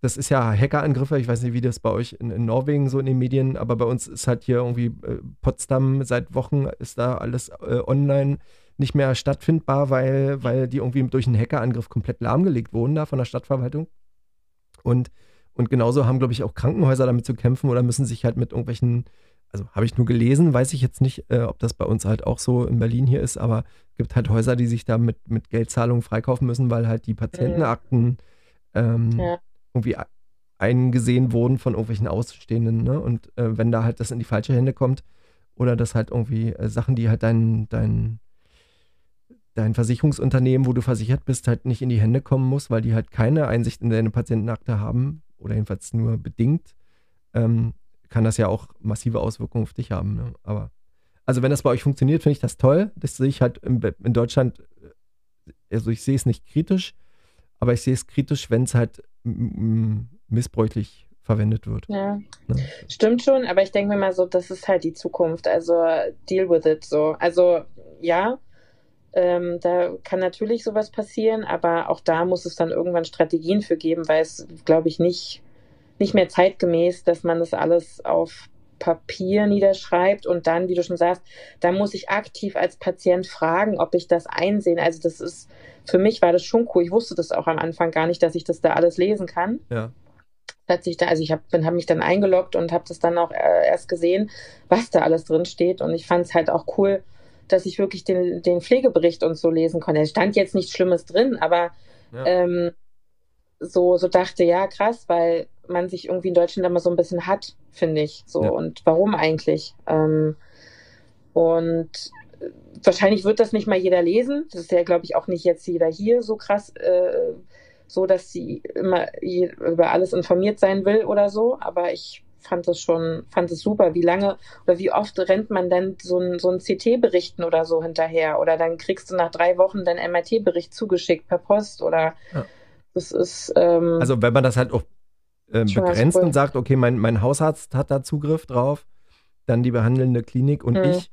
das ist ja Hackerangriffe, ich weiß nicht, wie das bei euch in, in Norwegen so in den Medien, aber bei uns ist halt hier irgendwie äh, Potsdam seit Wochen ist da alles äh, online nicht mehr stattfindbar, weil, weil die irgendwie durch einen Hackerangriff komplett lahmgelegt wurden da von der Stadtverwaltung. Und und genauso haben, glaube ich, auch Krankenhäuser damit zu kämpfen oder müssen sich halt mit irgendwelchen, also habe ich nur gelesen, weiß ich jetzt nicht, äh, ob das bei uns halt auch so in Berlin hier ist, aber es gibt halt Häuser, die sich da mit, mit Geldzahlungen freikaufen müssen, weil halt die Patientenakten ähm, ja. irgendwie eingesehen wurden von irgendwelchen Ausstehenden. Ne? Und äh, wenn da halt das in die falsche Hände kommt oder das halt irgendwie äh, Sachen, die halt dein, dein, dein Versicherungsunternehmen, wo du versichert bist, halt nicht in die Hände kommen muss, weil die halt keine Einsicht in deine Patientenakte haben, oder jedenfalls nur bedingt, ähm, kann das ja auch massive Auswirkungen auf dich haben. Ne? Aber also wenn das bei euch funktioniert, finde ich das toll. Das sehe ich halt in, in Deutschland, äh, also ich sehe es nicht kritisch, aber ich sehe es kritisch, wenn es halt missbräuchlich verwendet wird. Ja, ne? stimmt schon, aber ich denke mir mal so, das ist halt die Zukunft. Also deal with it so. Also ja, ähm, da kann natürlich sowas passieren, aber auch da muss es dann irgendwann Strategien für geben, weil es, glaube ich, nicht, nicht mehr zeitgemäß, dass man das alles auf Papier niederschreibt und dann, wie du schon sagst, da muss ich aktiv als Patient fragen, ob ich das einsehen. Also das ist, für mich war das schon cool. Ich wusste das auch am Anfang gar nicht, dass ich das da alles lesen kann. Ja. Hat sich da, also ich habe hab mich dann eingeloggt und habe das dann auch äh, erst gesehen, was da alles drin steht. Und ich fand es halt auch cool, dass ich wirklich den, den Pflegebericht und so lesen konnte. Es stand jetzt nichts Schlimmes drin, aber ja. ähm, so, so dachte, ja, krass, weil man sich irgendwie in Deutschland immer so ein bisschen hat, finde ich. So, ja. und warum eigentlich? Ähm, und wahrscheinlich wird das nicht mal jeder lesen. Das ist ja, glaube ich, auch nicht jetzt jeder hier so krass, äh, so dass sie immer über alles informiert sein will oder so. Aber ich fand es schon, fand es super, wie lange oder wie oft rennt man dann so ein, so ein CT-Berichten oder so hinterher oder dann kriegst du nach drei Wochen deinen MRT-Bericht zugeschickt per Post oder ja. das ist. Ähm, also wenn man das halt auch äh, begrenzt und sagt, okay, mein, mein Hausarzt hat da Zugriff drauf, dann die behandelnde Klinik und mhm. ich.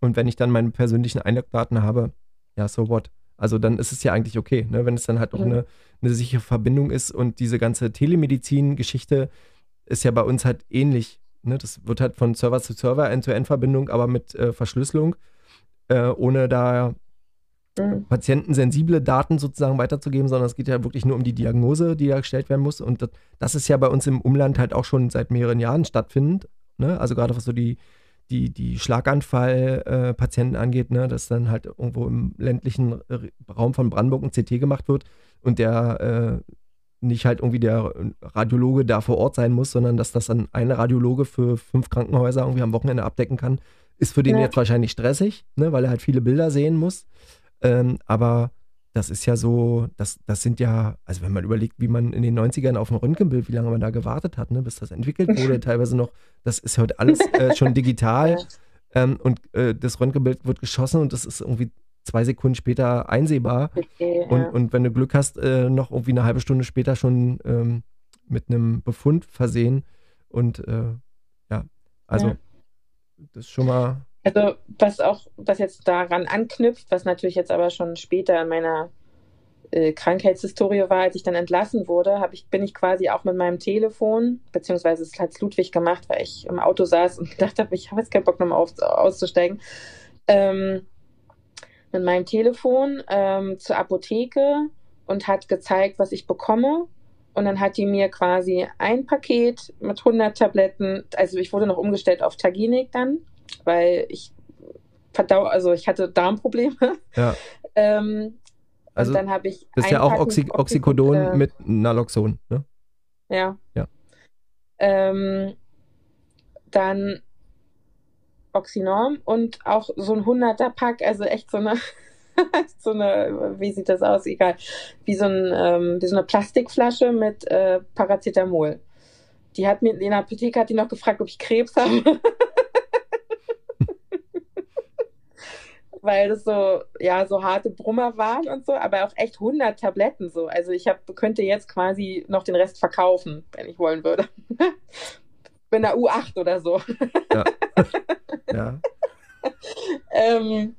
Und wenn ich dann meine persönlichen Einlogdaten habe, ja, so what? Also dann ist es ja eigentlich okay, ne? wenn es dann halt auch eine, eine sichere Verbindung ist und diese ganze Telemedizin-Geschichte ist ja bei uns halt ähnlich. Ne? Das wird halt von Server zu Server, End-to-End-Verbindung, aber mit äh, Verschlüsselung, äh, ohne da mhm. patientensensible Daten sozusagen weiterzugeben, sondern es geht ja wirklich nur um die Diagnose, die da gestellt werden muss. Und das, das ist ja bei uns im Umland halt auch schon seit mehreren Jahren stattfindend. Ne? Also gerade was so die, die, die Schlaganfall-Patienten äh, angeht, ne? dass dann halt irgendwo im ländlichen Raum von Brandenburg ein CT gemacht wird und der äh, nicht halt irgendwie der Radiologe da vor Ort sein muss, sondern dass das dann ein Radiologe für fünf Krankenhäuser irgendwie am Wochenende abdecken kann, ist für den ja. jetzt wahrscheinlich stressig, ne, weil er halt viele Bilder sehen muss. Ähm, aber das ist ja so, das, das sind ja, also wenn man überlegt, wie man in den 90ern auf ein Röntgenbild, wie lange man da gewartet hat, ne, bis das entwickelt wurde, teilweise noch, das ist heute alles äh, schon digital. Ähm, und äh, das Röntgenbild wird geschossen und das ist irgendwie zwei Sekunden später einsehbar. Okay, und, ja. und wenn du Glück hast, äh, noch irgendwie eine halbe Stunde später schon ähm, mit einem Befund versehen. Und äh, ja, also ja. das ist schon mal. Also was auch, was jetzt daran anknüpft, was natürlich jetzt aber schon später in meiner äh, Krankheitshistorie war, als ich dann entlassen wurde, ich, bin ich quasi auch mit meinem Telefon, beziehungsweise es hat Ludwig gemacht, weil ich im Auto saß und gedacht habe, ich habe jetzt keinen Bock nochmal auf, auszusteigen. Ähm, mit meinem Telefon ähm, zur Apotheke und hat gezeigt, was ich bekomme. Und dann hat die mir quasi ein Paket mit 100 Tabletten, also ich wurde noch umgestellt auf Taginik dann, weil ich verdau, also ich hatte Darmprobleme. Ja. ähm, also dann habe ich das ist ja auch Oxy Oxycodon äh, mit Naloxon, ne? Ja. Ja. Ähm, dann Oxynorm und auch so ein 100er Pack, also echt so eine, so eine, wie sieht das aus? Egal, wie so, ein, ähm, wie so eine Plastikflasche mit äh, Paracetamol. Die hat mir in der Apotheke hat die noch gefragt, ob ich Krebs habe. Weil das so, ja, so harte Brummer waren und so, aber auch echt 100 Tabletten so. Also ich hab, könnte jetzt quasi noch den Rest verkaufen, wenn ich wollen würde. Bin der U8 oder so. Ja. ja. ähm,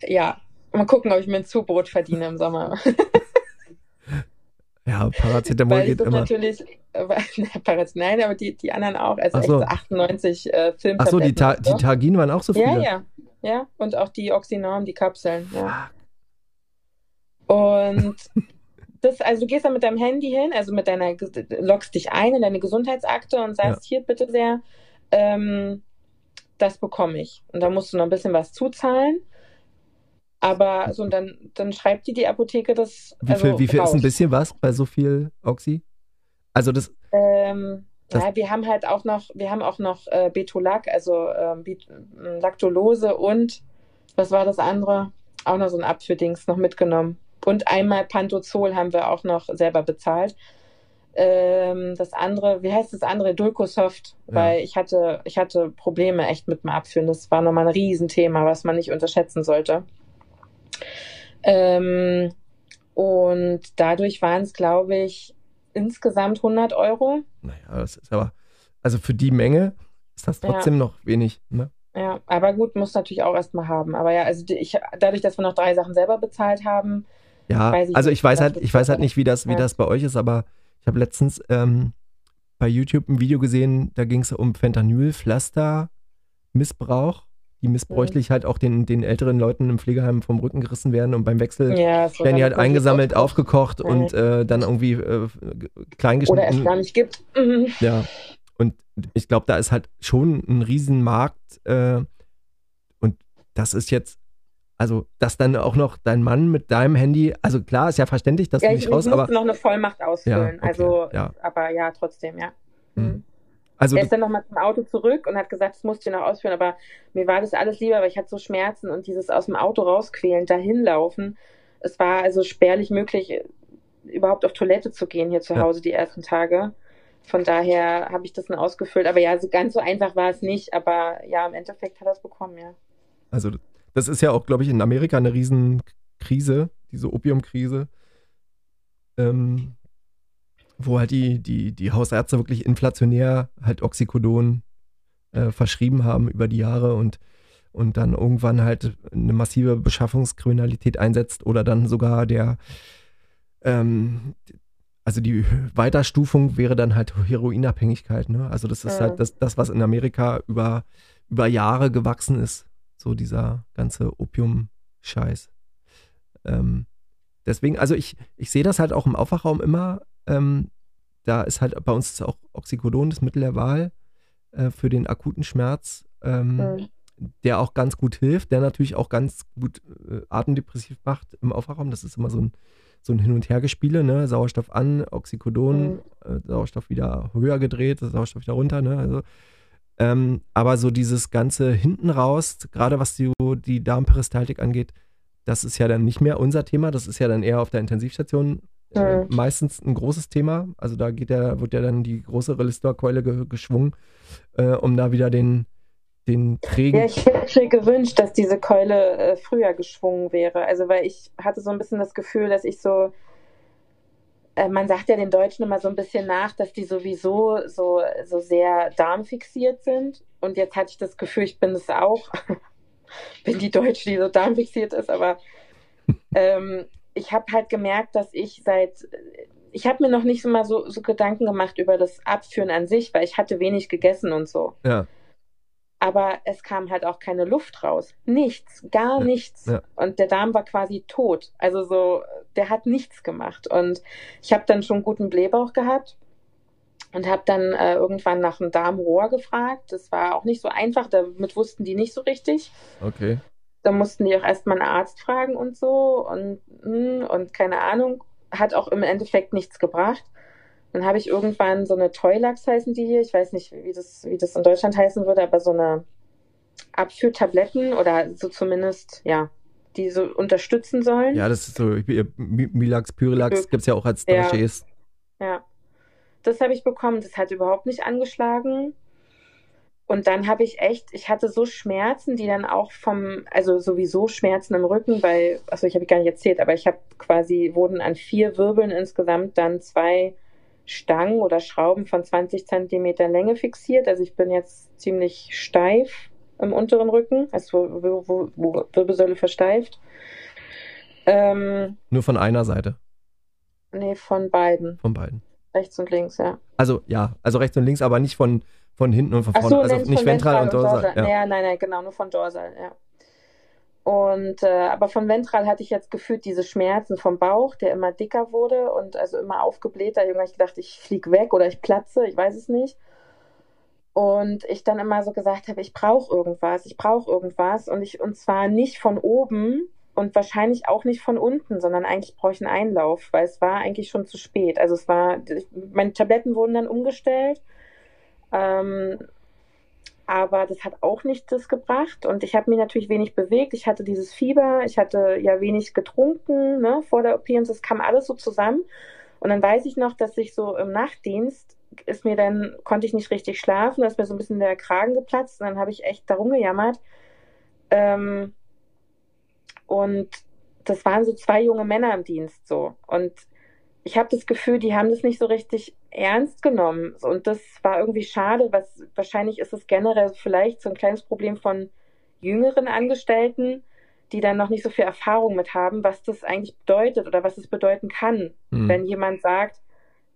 ja, mal gucken, ob ich mir ein Zubrot verdiene im Sommer. ja, Paracetamol Weil geht immer. natürlich, äh, nein, aber die, die anderen auch, also so. echt so 98 äh, Filmtabletten. Achso, die, Ta die Targin waren auch so viele? Ja, ja, ja, und auch die Oxynorm, die Kapseln, ja. Und das, also du gehst dann mit deinem Handy hin, also mit deiner, loggst dich ein in deine Gesundheitsakte und sagst, ja. hier bitte sehr, ähm, das bekomme ich. Und da musst du noch ein bisschen was zuzahlen. Aber so, und dann, dann schreibt dir die Apotheke das. Wie viel, also wie viel ist ein bisschen was bei so viel Oxy? Also das. Ähm, das ja, wir haben halt auch noch, wir haben auch noch äh, Betolac, also ähm, Lactulose und was war das andere? Auch noch so ein Abführdings noch mitgenommen. Und einmal Pantozol haben wir auch noch selber bezahlt. Ähm, das andere, wie heißt das andere? Dulcosoft, ja. weil ich hatte, ich hatte Probleme echt mit dem Abführen. Das war nochmal ein Riesenthema, was man nicht unterschätzen sollte. Ähm, und dadurch waren es, glaube ich, insgesamt 100 Euro. Naja, das ist aber, also für die Menge ist das trotzdem ja. noch wenig, ne? Ja, aber gut, muss natürlich auch erstmal haben. Aber ja, also ich, dadurch, dass wir noch drei Sachen selber bezahlt haben, ja, ich also ich weiß halt, ich weiß halt nicht, wie das, wie das bei euch ist, aber ich habe letztens ähm, bei YouTube ein Video gesehen, da ging es um Fentanyl-Pflaster-Missbrauch, die missbräuchlich mhm. halt auch den, den älteren Leuten im Pflegeheim vom Rücken gerissen werden und beim Wechsel ja, werden die halt eingesammelt, aufgekocht mhm. und äh, dann irgendwie äh, kleingeschnitten. Oder es gar nicht gibt. Mhm. Ja. Und ich glaube, da ist halt schon ein Riesenmarkt äh, und das ist jetzt also, dass dann auch noch dein Mann mit deinem Handy, also klar, ist ja verständlich, dass ja, du nicht raus, aber. noch eine Vollmacht ausfüllen. Ja, okay, also, ja. aber ja, trotzdem, ja. Hm. Mhm. Also, er ist dann nochmal zum Auto zurück und hat gesagt, das musste ich noch ausführen, aber mir war das alles lieber, weil ich hatte so Schmerzen und dieses aus dem Auto rausquälen, dahin laufen. Es war also spärlich möglich, überhaupt auf Toilette zu gehen hier zu Hause die ersten Tage. Von daher habe ich das dann ausgefüllt. Aber ja, so ganz so einfach war es nicht. Aber ja, im Endeffekt hat er es bekommen, ja. Also das ist ja auch, glaube ich, in Amerika eine Riesenkrise, diese Opiumkrise. Ähm, wo halt die, die, die Hausärzte wirklich inflationär halt Oxycodon äh, verschrieben haben über die Jahre und, und dann irgendwann halt eine massive Beschaffungskriminalität einsetzt oder dann sogar der, ähm, also die Weiterstufung wäre dann halt Heroinabhängigkeit, ne? Also das ist halt das, das, was in Amerika über, über Jahre gewachsen ist, so dieser ganze Opium-Scheiß. Ähm, deswegen, also ich, ich sehe das halt auch im Aufwachraum immer ähm, da ist halt bei uns auch Oxycodon das Mittel der Wahl äh, für den akuten Schmerz, ähm, mhm. der auch ganz gut hilft, der natürlich auch ganz gut äh, atemdepressiv macht im Aufwachraum. Das ist immer so ein, so ein Hin- und Hergespiele, ne? Sauerstoff an, Oxycodon, mhm. äh, Sauerstoff wieder höher gedreht, Sauerstoff wieder runter, ne? Also, ähm, aber so dieses ganze hinten raus, gerade was die, die Darmperistaltik angeht, das ist ja dann nicht mehr unser Thema, das ist ja dann eher auf der Intensivstation mhm. meistens ein großes Thema. Also da geht ja, wird ja dann die große Relistorkeule ge geschwungen, äh, um da wieder den, den trägen. Ja, ich hätte mir gewünscht, dass diese Keule äh, früher geschwungen wäre. Also weil ich hatte so ein bisschen das Gefühl, dass ich so äh, man sagt ja den Deutschen immer so ein bisschen nach, dass die sowieso so, so sehr darmfixiert sind. Und jetzt hatte ich das Gefühl, ich bin es auch. bin die Deutsche, die so darmfixiert ist, aber ähm, ich habe halt gemerkt, dass ich seit, ich habe mir noch nicht so mal so, so Gedanken gemacht über das Abführen an sich, weil ich hatte wenig gegessen und so. Ja. Aber es kam halt auch keine Luft raus. Nichts, gar ja. nichts. Ja. Und der Darm war quasi tot. Also so, der hat nichts gemacht. Und ich habe dann schon guten Blähbauch gehabt und habe dann äh, irgendwann nach einem Darmrohr gefragt. Das war auch nicht so einfach, damit wussten die nicht so richtig. Okay da mussten die auch erstmal einen Arzt fragen und so und, hm, und keine Ahnung, hat auch im Endeffekt nichts gebracht. Dann habe ich irgendwann so eine Toylax heißen die hier, ich weiß nicht, wie das, wie das in Deutschland heißen würde, aber so eine Abführtabletten oder so zumindest, ja, die so unterstützen sollen. Ja, das ist so, Milax, Pyrilax gibt es ja auch als Drachés. Ja. ja. Das habe ich bekommen, das hat überhaupt nicht angeschlagen. Und dann habe ich echt, ich hatte so Schmerzen, die dann auch vom, also sowieso Schmerzen im Rücken, weil, also ich habe gar nicht erzählt, aber ich habe quasi, wurden an vier Wirbeln insgesamt dann zwei Stangen oder Schrauben von 20 Zentimeter Länge fixiert. Also ich bin jetzt ziemlich steif im unteren Rücken, also wo, Wirbelsäule versteift. Ähm, Nur von einer Seite? Nee, von beiden. Von beiden. Rechts und links, ja. Also ja, also rechts und links, aber nicht von von hinten und von vorne. So, also nicht ventral, und dorsal. dorsal. Ja. ja. nein, nein, genau, nur von dorsal, ja. Und äh, aber von ventral hatte ich jetzt gefühlt diese Schmerzen vom Bauch, der immer dicker wurde und also immer aufgeblähter. Habe ich gedacht, ich fliege weg oder ich platze, ich weiß es nicht. Und ich dann immer so gesagt habe, ich brauche irgendwas, ich brauche irgendwas und ich und zwar nicht von oben und wahrscheinlich auch nicht von unten, sondern eigentlich brauche ich einen Einlauf, weil es war eigentlich schon zu spät. Also es war, meine Tabletten wurden dann umgestellt ähm, aber das hat auch nichts gebracht und ich habe mich natürlich wenig bewegt. Ich hatte dieses Fieber, ich hatte ja wenig getrunken ne, vor der OP und das kam alles so zusammen. Und dann weiß ich noch, dass ich so im Nachtdienst ist mir dann, konnte ich nicht richtig schlafen, da ist mir so ein bisschen der Kragen geplatzt und dann habe ich echt darum gejammert. Ähm, und das waren so zwei junge Männer im Dienst so. Und ich habe das Gefühl, die haben das nicht so richtig ernst genommen. Und das war irgendwie schade, was wahrscheinlich ist es generell vielleicht so ein kleines Problem von jüngeren Angestellten, die dann noch nicht so viel Erfahrung mit haben, was das eigentlich bedeutet oder was es bedeuten kann, mhm. wenn jemand sagt,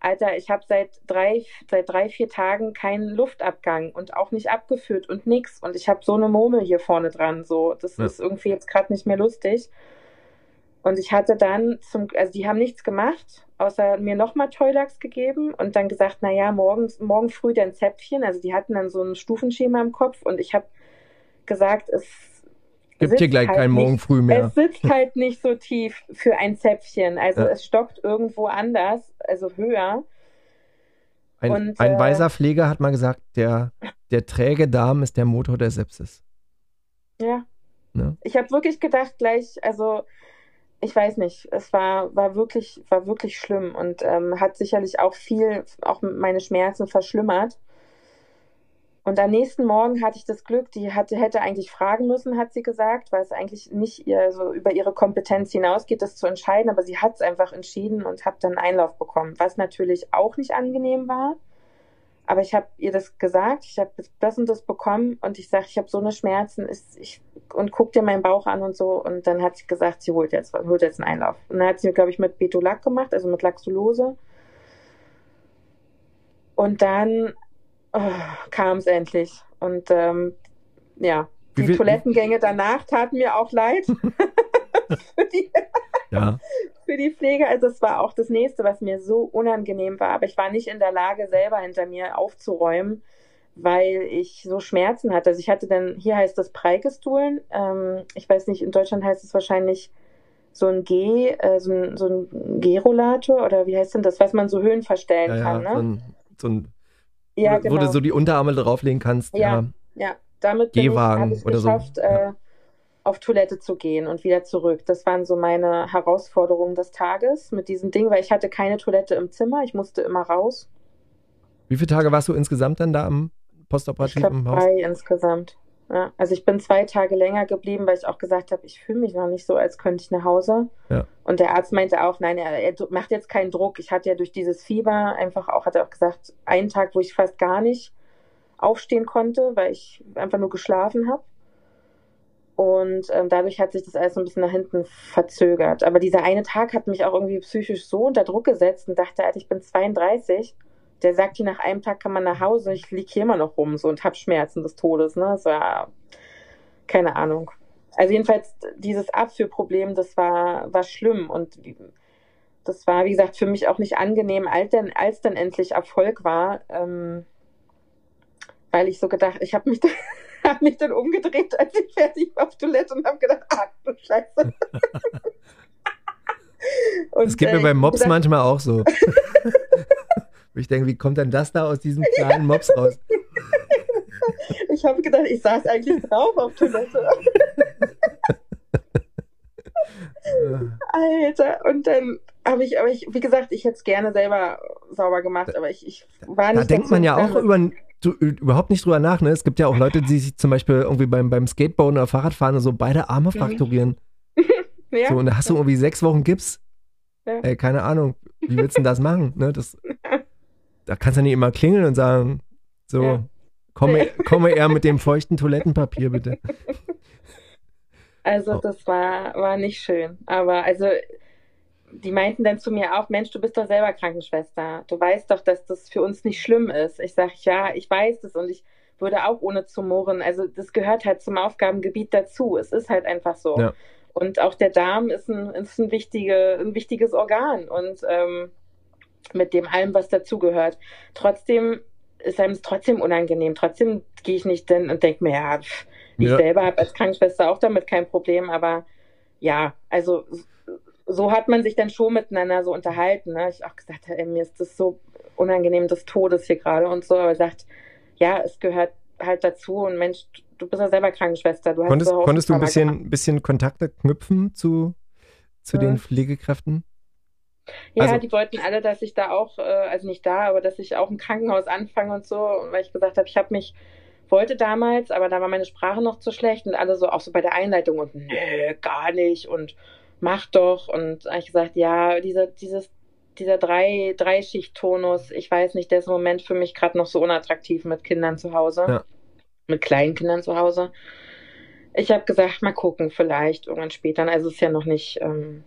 Alter, ich habe seit drei, seit drei, vier Tagen keinen Luftabgang und auch nicht abgeführt und nix. Und ich habe so eine Murmel hier vorne dran. So, das ja. ist irgendwie jetzt gerade nicht mehr lustig. Und ich hatte dann zum, also die haben nichts gemacht, außer mir nochmal Toilax gegeben und dann gesagt, naja, morgens, morgen früh dein Zäpfchen. Also die hatten dann so ein Stufenschema im Kopf und ich habe gesagt, es gibt hier gleich halt keinen Morgen früh mehr. Es sitzt halt nicht so tief für ein Zäpfchen. Also ja. es stockt irgendwo anders, also höher. Ein, Und, ein äh, weiser Pfleger hat mal gesagt, der, der träge Darm ist der Motor der Sepsis. Ja. Ne? Ich habe wirklich gedacht, gleich, also ich weiß nicht, es war, war wirklich, war wirklich schlimm und ähm, hat sicherlich auch viel, auch meine Schmerzen verschlimmert. Und am nächsten Morgen hatte ich das Glück, die hatte, hätte eigentlich fragen müssen, hat sie gesagt, weil es eigentlich nicht ihr so über ihre Kompetenz hinausgeht, das zu entscheiden, aber sie hat es einfach entschieden und habe dann Einlauf bekommen, was natürlich auch nicht angenehm war. Aber ich habe ihr das gesagt, ich habe das und das bekommen und ich sage, ich habe so eine Schmerzen ist, ich, und guck dir meinen Bauch an und so. Und dann hat sie gesagt, sie holt jetzt, holt jetzt einen Einlauf. Und dann hat sie, glaube ich, mit Betolac gemacht, also mit Laxulose. Und dann oh, kam es endlich. Und ähm, ja, Wie die viel- Toilettengänge danach taten mir auch leid. die, Ja. Für die Pflege. Also es war auch das nächste, was mir so unangenehm war. Aber ich war nicht in der Lage, selber hinter mir aufzuräumen, weil ich so Schmerzen hatte. Also ich hatte dann, hier heißt das Preikestuhlen. Ähm, ich weiß nicht, in Deutschland heißt es wahrscheinlich so ein G, äh, so ein, so ein G-Rollator oder wie heißt denn das, was man so Höhen verstellen Ja, kann, ja, ne? so ein, so ein ja, wo, genau. wo du so die Unterarme drauflegen kannst. Ja. Ja. Ja, damit ich, habe ich oder so. geschafft, Ja. äh, auf Toilette zu gehen und wieder zurück. Das waren so meine Herausforderungen des Tages mit diesem Ding, weil ich hatte keine Toilette im Zimmer. Ich musste immer raus. Wie viele Tage warst du insgesamt dann da am Ich Postoperativ glaube im Haus? drei insgesamt. Ja, also ich bin zwei Tage länger geblieben, weil ich auch gesagt habe, ich fühle mich noch nicht so, als könnte ich nach Hause. Ja. Und der Arzt meinte auch, nein, er, er macht jetzt keinen Druck. Ich hatte ja durch dieses Fieber einfach auch, hat er auch gesagt, einen Tag, wo ich fast gar nicht aufstehen konnte, weil ich einfach nur geschlafen habe. Und ähm, dadurch hat sich das alles so ein bisschen nach hinten verzögert. Aber dieser eine Tag hat mich auch irgendwie psychisch so unter Druck gesetzt und dachte, Alter, ich bin 32. Der sagt, hier nach einem Tag kann man nach Hause. Ich liege hier immer noch rum so und habe Schmerzen des Todes. Ne? Das war keine Ahnung. Also jedenfalls dieses Abführproblem, das war, war schlimm und das war, wie gesagt, für mich auch nicht angenehm, als dann, als dann endlich Erfolg war, ähm, weil ich so gedacht, ich habe mich, dann- hab mich dann umgedreht, als ich fertig war auf Toilette und habe gedacht, ach du Scheiße. Und, Das geht äh, mir beim ich Mops gedacht, manchmal auch so. Ich denke, wie kommt denn das da aus diesem kleinen Mops raus? Ich habe gedacht, ich saß eigentlich drauf auf Toilette. Alter, und dann habe ich, aber ich, wie gesagt, ich hätte es gerne selber sauber gemacht, aber ich, ich war Da nicht. denkt dazu man ja auch über, du, überhaupt nicht drüber nach. Ne? Es gibt ja auch Leute, die sich zum Beispiel irgendwie beim, beim Skateboarden oder Fahrradfahren so beide Arme frakturieren. Ja, So, und da hast du irgendwie sechs Wochen Gips. Ja. Ey, keine Ahnung, wie willst du denn das machen? Ne? Das, da kannst du nicht immer klingeln und sagen, so, Ja. komme, komme eher mit dem feuchten Toilettenpapier, bitte. also Oh. das war, war nicht schön. Aber also, die meinten dann zu mir auch, Mensch, du bist doch selber Krankenschwester. Du weißt doch, dass das für uns nicht schlimm ist. Ich sage, ja, ich weiß das und ich würde auch ohne zu murren. Also das gehört halt zum Aufgabengebiet dazu. Es ist halt einfach so. Ja. Und auch der Darm ist ein, ist ein, wichtige, ein wichtiges Organ und ähm, mit dem allem, was dazugehört. Trotzdem ist einem es trotzdem unangenehm. Trotzdem gehe ich nicht hin und denke mir, ja, pff, ich Ja. selber habe als Krankenschwester auch damit kein Problem, aber ja, also so hat man sich dann schon miteinander so unterhalten. Ne? Ich auch gesagt, ey, mir ist das so unangenehm des Todes hier gerade und so, aber er sagt, ja, es gehört halt dazu und Mensch, du bist ja selber Krankenschwester. Du Konntest, konntest du ein bisschen, bisschen Kontakte knüpfen zu, zu Mhm. den Pflegekräften? Ja, Also- die wollten alle, dass ich da auch, äh, also nicht da, aber dass ich auch im Krankenhaus anfange und so, weil ich gesagt habe, ich habe mich, wollte damals, aber da war meine Sprache noch zu schlecht und alle so auch so bei der Einleitung und nö, gar nicht und mach doch und da hab ich gesagt, ja, dieser, dieses, dieser drei, Dreischicht-Tonus, ich weiß nicht, der ist im Moment für mich gerade noch so unattraktiv mit Kindern zu Hause, Ja. mit kleinen Kindern zu Hause. Ich habe gesagt, mal gucken, vielleicht irgendwann später. Also es ist ja noch nicht, ähm,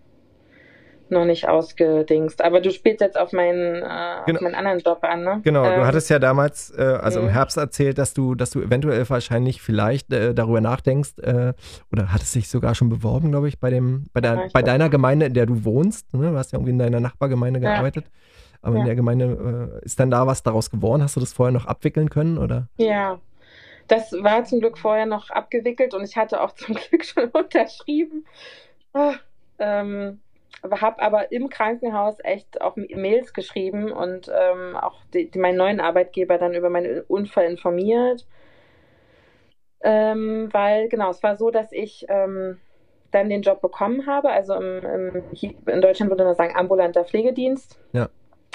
noch nicht ausgedingst. Aber du spielst jetzt auf meinen, äh, Genau. auf meinen anderen Job an, ne? Genau, du Ähm, hattest ja damals, äh, also im Mhm. Herbst erzählt, dass du, dass du eventuell wahrscheinlich vielleicht äh, darüber nachdenkst, äh, oder hattest dich sogar schon beworben, glaube ich, bei dem, bei, der, Ja, bei deiner Gemeinde, in der du wohnst. Ne? Du hast ja irgendwie in deiner Nachbargemeinde Ja. gearbeitet. Aber in Ja. der Gemeinde äh, ist dann da was daraus geworden? Hast du das vorher noch abwickeln können? Oder? Ja, das war zum Glück vorher noch abgewickelt und ich hatte auch zum Glück schon unterschrieben. Ah, ähm, habe aber im Krankenhaus echt auch Mails geschrieben und ähm, auch die, die, meinen neuen Arbeitgeber dann über meinen Unfall informiert. Ähm, weil, genau, es war so, dass ich ähm, dann den Job bekommen habe. Also im, im, in Deutschland würde man sagen ambulanter Pflegedienst. Ja.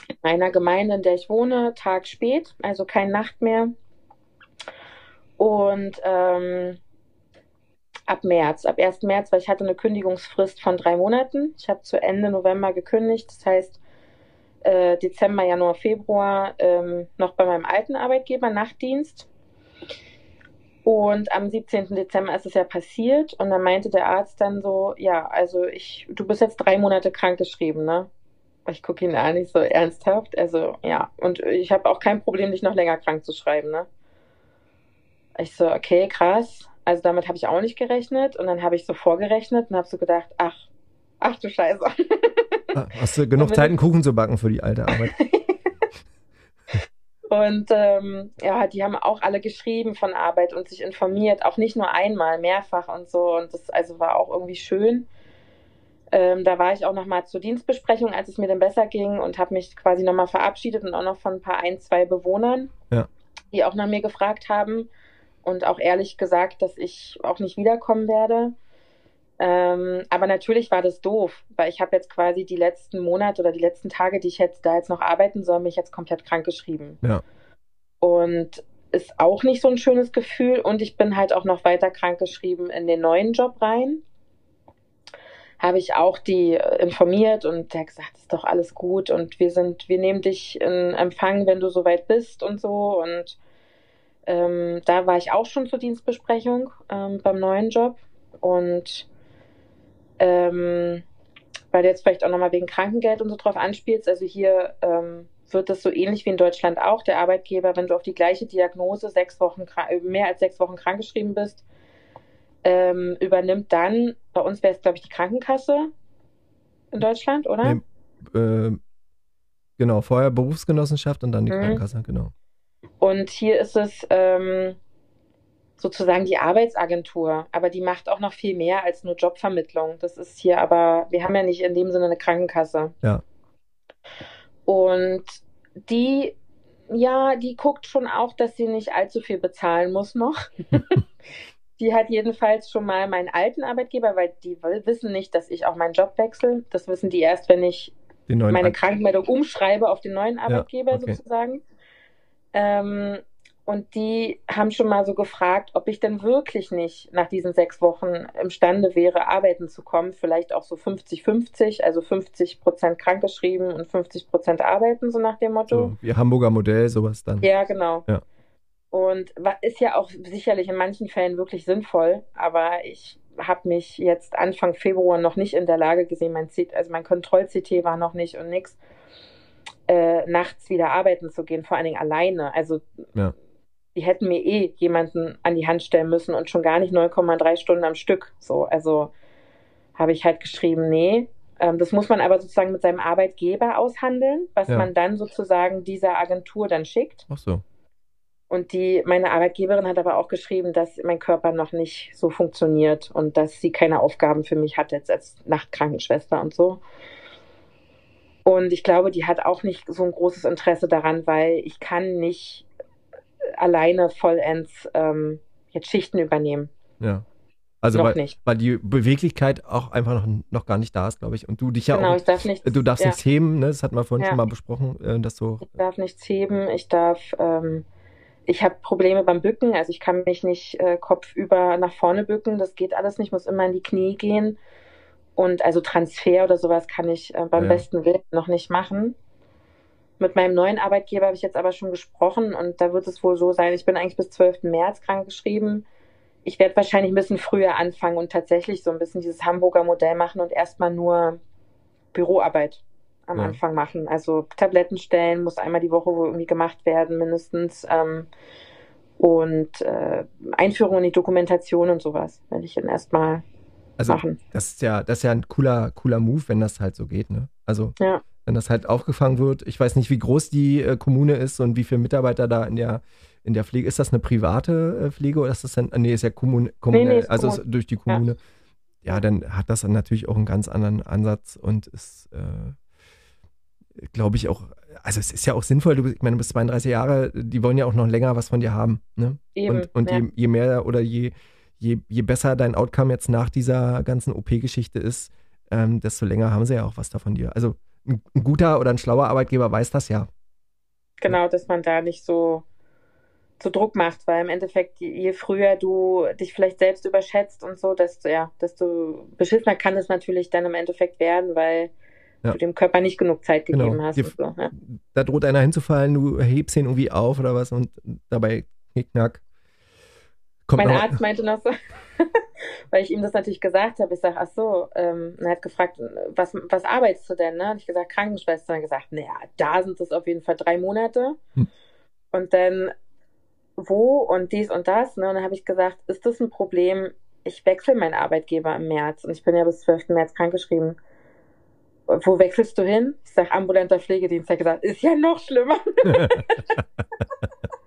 In einer Gemeinde, in der ich wohne, Tag spät, also keine Nacht mehr. Und ähm, ab März, ab 1. März, weil ich hatte eine Kündigungsfrist von drei Monaten. Ich habe zu Ende November gekündigt, das heißt äh, Dezember, Januar, Februar ähm, noch bei meinem alten Arbeitgeber Nachtdienst. Und am 17. Dezember ist es ja passiert und dann meinte der Arzt dann so, ja, also ich, du bist jetzt drei Monate krankgeschrieben, ne? Ich gucke ihn an, nicht so ernsthaft. Also ja, und ich habe auch kein Problem, dich noch länger krank zu schreiben, ne? Ich so, okay, krass. Also damit habe ich auch nicht gerechnet. Und dann habe ich so vorgerechnet und habe so gedacht, ach, ach du Scheiße. Ah, hast du genug Zeit, einen Kuchen zu backen für die alte Arbeit? und ähm, ja, die haben auch alle geschrieben von Arbeit und sich informiert, auch nicht nur einmal, mehrfach und so. Und das also war auch irgendwie schön. Ähm, da war ich auch nochmal zur Dienstbesprechung, als es mir dann besser ging und habe mich quasi nochmal verabschiedet und auch noch von ein paar ein, zwei Bewohnern, ja. die auch nach mir gefragt haben und auch ehrlich gesagt, dass ich auch nicht wiederkommen werde. Ähm, aber natürlich war das doof, weil ich habe jetzt quasi die letzten Monate oder die letzten Tage, die ich jetzt da jetzt noch arbeiten soll, mich jetzt komplett krank geschrieben. Ja. Und ist auch nicht so ein schönes Gefühl. Und ich bin halt auch noch weiter krank geschrieben in den neuen Job rein. Habe ich auch die äh, informiert und der hat gesagt, ist doch alles gut und wir sind, wir nehmen dich in Empfang, wenn du soweit bist und so. Und ähm, da war ich auch schon zur Dienstbesprechung ähm, beim neuen Job und ähm, weil du jetzt vielleicht auch nochmal wegen Krankengeld und so drauf anspielst, also hier ähm, wird das so ähnlich wie in Deutschland auch. Der Arbeitgeber, wenn du auf die gleiche Diagnose sechs Wochen äh, mehr als sechs Wochen krankgeschrieben bist, ähm, übernimmt dann, bei uns wäre es, glaube ich, die Krankenkasse in Deutschland, oder? Nee, äh, genau, vorher Berufsgenossenschaft und dann die mhm. Krankenkasse, genau. Und hier ist es ähm, sozusagen die Arbeitsagentur, aber die macht auch noch viel mehr als nur Jobvermittlung. Das ist hier aber, wir haben ja nicht in dem Sinne eine Krankenkasse. Ja. Und die, ja, die guckt schon auch, dass sie nicht allzu viel bezahlen muss noch. die hat jedenfalls schon mal meinen alten Arbeitgeber, weil die wissen nicht, dass ich auch meinen Job wechsle. Das wissen die erst, wenn ich meine Krankmeldung umschreibe auf den neuen Arbeitgeber ja, okay. sozusagen. Ähm, und die haben schon mal so gefragt, ob ich denn wirklich nicht nach diesen sechs Wochen imstande wäre, arbeiten zu kommen. Vielleicht auch so 50-50, also 50 Prozent krankgeschrieben und 50 Prozent arbeiten, so nach dem Motto. So, wie Hamburger Modell, sowas dann. Ja, genau. Ja. Und ist ja auch sicherlich in manchen Fällen wirklich sinnvoll, aber ich habe mich jetzt Anfang Februar noch nicht in der Lage gesehen, mein, also mein Kontroll-CT war noch nicht und nichts äh, nachts wieder arbeiten zu gehen, vor allen Dingen alleine. Also ja. die hätten mir eh jemanden an die Hand stellen müssen und schon gar nicht 9,3 Stunden am Stück. So, also habe ich halt geschrieben, nee. Ähm, das muss man aber sozusagen mit seinem Arbeitgeber aushandeln, was ja. man dann sozusagen dieser Agentur dann schickt. Ach so. Und die, meine Arbeitgeberin hat aber auch geschrieben, dass mein Körper noch nicht so funktioniert und dass sie keine Aufgaben für mich hat jetzt als Nachtkrankenschwester und so. Und ich glaube, die hat auch nicht so ein großes Interesse daran, weil ich kann nicht alleine vollends ähm, jetzt Schichten übernehmen. Ja. Also weil, nicht. weil die Beweglichkeit auch einfach noch, noch gar nicht da ist, glaube ich. Und du dich ja genau, auch. Ich darf nichts, du darfst ja. nichts heben, ne? Das hatten wir vorhin ja. schon mal besprochen, äh, dass du. Ich darf nichts heben, ich darf, ähm, ich habe Probleme beim Bücken, also ich kann mich nicht äh, kopfüber nach vorne bücken, das geht alles nicht, muss immer in die Knie gehen. Und also Transfer oder sowas kann ich äh, beim ja. besten Willen noch nicht machen. Mit meinem neuen Arbeitgeber habe ich jetzt aber schon gesprochen und da wird es wohl so sein, ich bin eigentlich bis 12. März krankgeschrieben. Ich werde wahrscheinlich ein bisschen früher anfangen und tatsächlich so ein bisschen dieses Hamburger Modell machen und erstmal nur Büroarbeit am ja. Anfang machen. Also Tabletten stellen muss einmal die Woche wohl irgendwie gemacht werden, mindestens. Ähm, und äh, Einführung in die Dokumentation und sowas werde ich dann erstmal also, machen. Das ist ja, das ist ja ein cooler, cooler Move, wenn das halt so geht, ne? Also, ja. wenn das halt aufgefangen wird. Ich weiß nicht, wie groß die äh, Kommune ist und wie viele Mitarbeiter da in der, in der Pflege. Ist das eine private äh, Pflege oder ist das dann, nee, ist ja Kommune, Kommune nee, nee, also Kommun. durch die Kommune. Ja. ja, dann hat das dann natürlich auch einen ganz anderen Ansatz und ist, äh, glaube ich, auch, also es ist ja auch sinnvoll, du, ich meine, du bist 32 Jahre, die wollen ja auch noch länger was von dir haben. Ne? Eben, und und ja. je, je mehr oder je, je, je besser dein Outcome jetzt nach dieser ganzen OP-Geschichte ist, ähm, desto länger haben sie ja auch was davon dir. Also ein, ein guter oder ein schlauer Arbeitgeber weiß das ja. Genau, dass man da nicht so so Druck macht, weil im Endeffekt, je früher du dich vielleicht selbst überschätzt und so, desto, ja, desto beschissener kann es natürlich dann im Endeffekt werden, weil ja. du dem Körper nicht genug Zeit genau. gegeben genau. hast. So, ja. Da droht einer hinzufallen, du hebst ihn irgendwie auf oder was und dabei knickknack. Kommt mein Arzt meinte noch so, weil ich ihm das natürlich gesagt habe, ich sage, ach so, ähm, er hat gefragt, was, was arbeitest du denn? Ne? Und ich gesagt, Krankenschwester. Und er gesagt, naja, da sind es auf jeden Fall drei Monate. Hm. Und dann wo und dies und das. Ne? Und dann habe ich gesagt, ist das ein Problem? Ich wechsle meinen Arbeitgeber im März und ich bin ja bis 12. März krankgeschrieben. Wo wechselst du hin? Ich sage, ambulanter Pflegedienst. Er hat gesagt, ist ja noch schlimmer.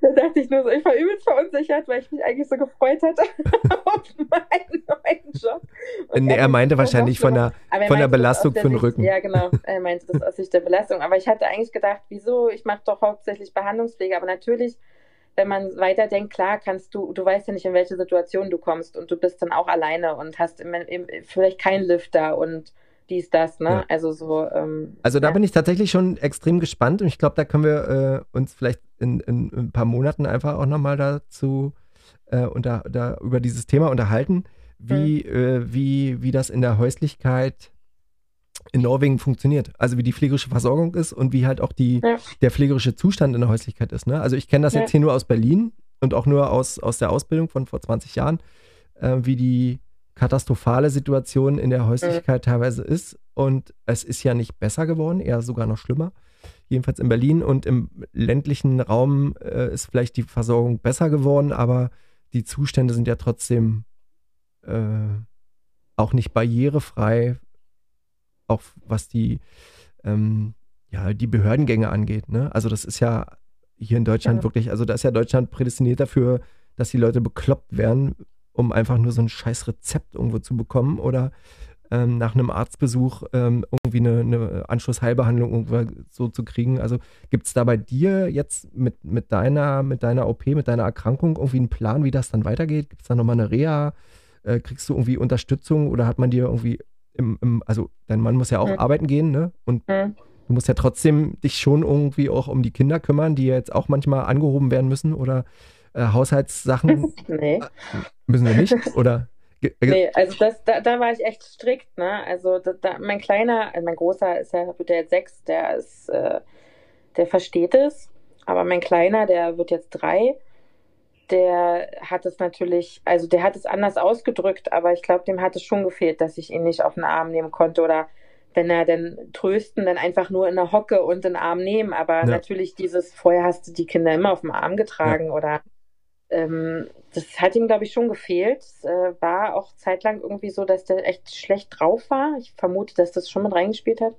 da dachte ich nur so, ich war übelst verunsichert, weil ich mich eigentlich so gefreut hatte auf meinen neuen Job. nee, er meinte wahrscheinlich von der, von der Belastung für den Rücken. Ja, genau. Er meinte das aus Sicht der Belastung. Aber ich hatte eigentlich gedacht, wieso? Ich mache doch hauptsächlich Behandlungspflege. Aber natürlich, wenn man weiterdenkt, klar kannst du, du weißt ja nicht, in welche Situation du kommst und du bist dann auch alleine und hast im, im, vielleicht keinen Lifter und dies, das, ne? Ja. Also so. Ähm, also da ja. bin ich tatsächlich schon extrem gespannt und ich glaube, da können wir äh, uns vielleicht in, in, in, ein paar Monaten einfach auch nochmal dazu äh, unter, da, über dieses Thema unterhalten, wie, mhm. äh, wie, wie das in der Häuslichkeit in Norwegen funktioniert. Also wie die pflegerische Versorgung ist und wie halt auch die, ja. der pflegerische Zustand in der Häuslichkeit ist. Ne? Also ich kenne das jetzt hier nur aus Berlin und auch nur aus, aus der Ausbildung von vor 20 Jahren, äh, wie die katastrophale Situation in der Häuslichkeit mhm. teilweise ist. Und es ist ja nicht besser geworden, eher sogar noch schlimmer. Jedenfalls in Berlin und im ländlichen Raum äh, ist vielleicht die Versorgung besser geworden, aber die Zustände sind ja trotzdem äh, auch nicht barrierefrei, auch was die, ähm, ja, die Behördengänge angeht. Ne? Also das ist ja hier in Deutschland ja. wirklich, also da ist ja Deutschland prädestiniert dafür, dass die Leute bekloppt werden, um einfach nur so ein scheiß Rezept irgendwo zu bekommen oder ähm, nach einem Arztbesuch ähm, irgendwie eine, eine, Anschlussheilbehandlung irgendwo so zu kriegen. Also gibt es da bei dir jetzt mit, mit, deiner, mit deiner OP, mit deiner Erkrankung irgendwie einen Plan, wie das dann weitergeht? Gibt es da nochmal eine Reha? Äh, kriegst du irgendwie Unterstützung oder hat man dir irgendwie im, im also dein Mann muss ja auch mhm. arbeiten gehen, ne? Und mhm. du musst ja trotzdem dich schon irgendwie auch um die Kinder kümmern, die ja jetzt auch manchmal angehoben werden müssen oder äh, Haushaltssachen? nee. Müssen wir nicht? Oder? Nee, also das, da, da war ich echt strikt, ne? Also da, da, mein kleiner, also mein großer ist ja, wird ja jetzt sechs, der ist, äh, der versteht es. Aber mein kleiner, der wird jetzt drei, der hat es natürlich, also der hat es anders ausgedrückt, aber ich glaube, dem hat es schon gefehlt, dass ich ihn nicht auf den Arm nehmen konnte oder wenn er dann trösten, dann einfach nur in der Hocke und den Arm nehmen. Aber ja. natürlich dieses, vorher hast du die Kinder immer auf dem Arm getragen ja. oder ähm, das hat ihm, glaube ich, schon gefehlt. Es äh, war auch zeitlang irgendwie so, dass der echt schlecht drauf war. Ich vermute, dass das schon mit reingespielt hat.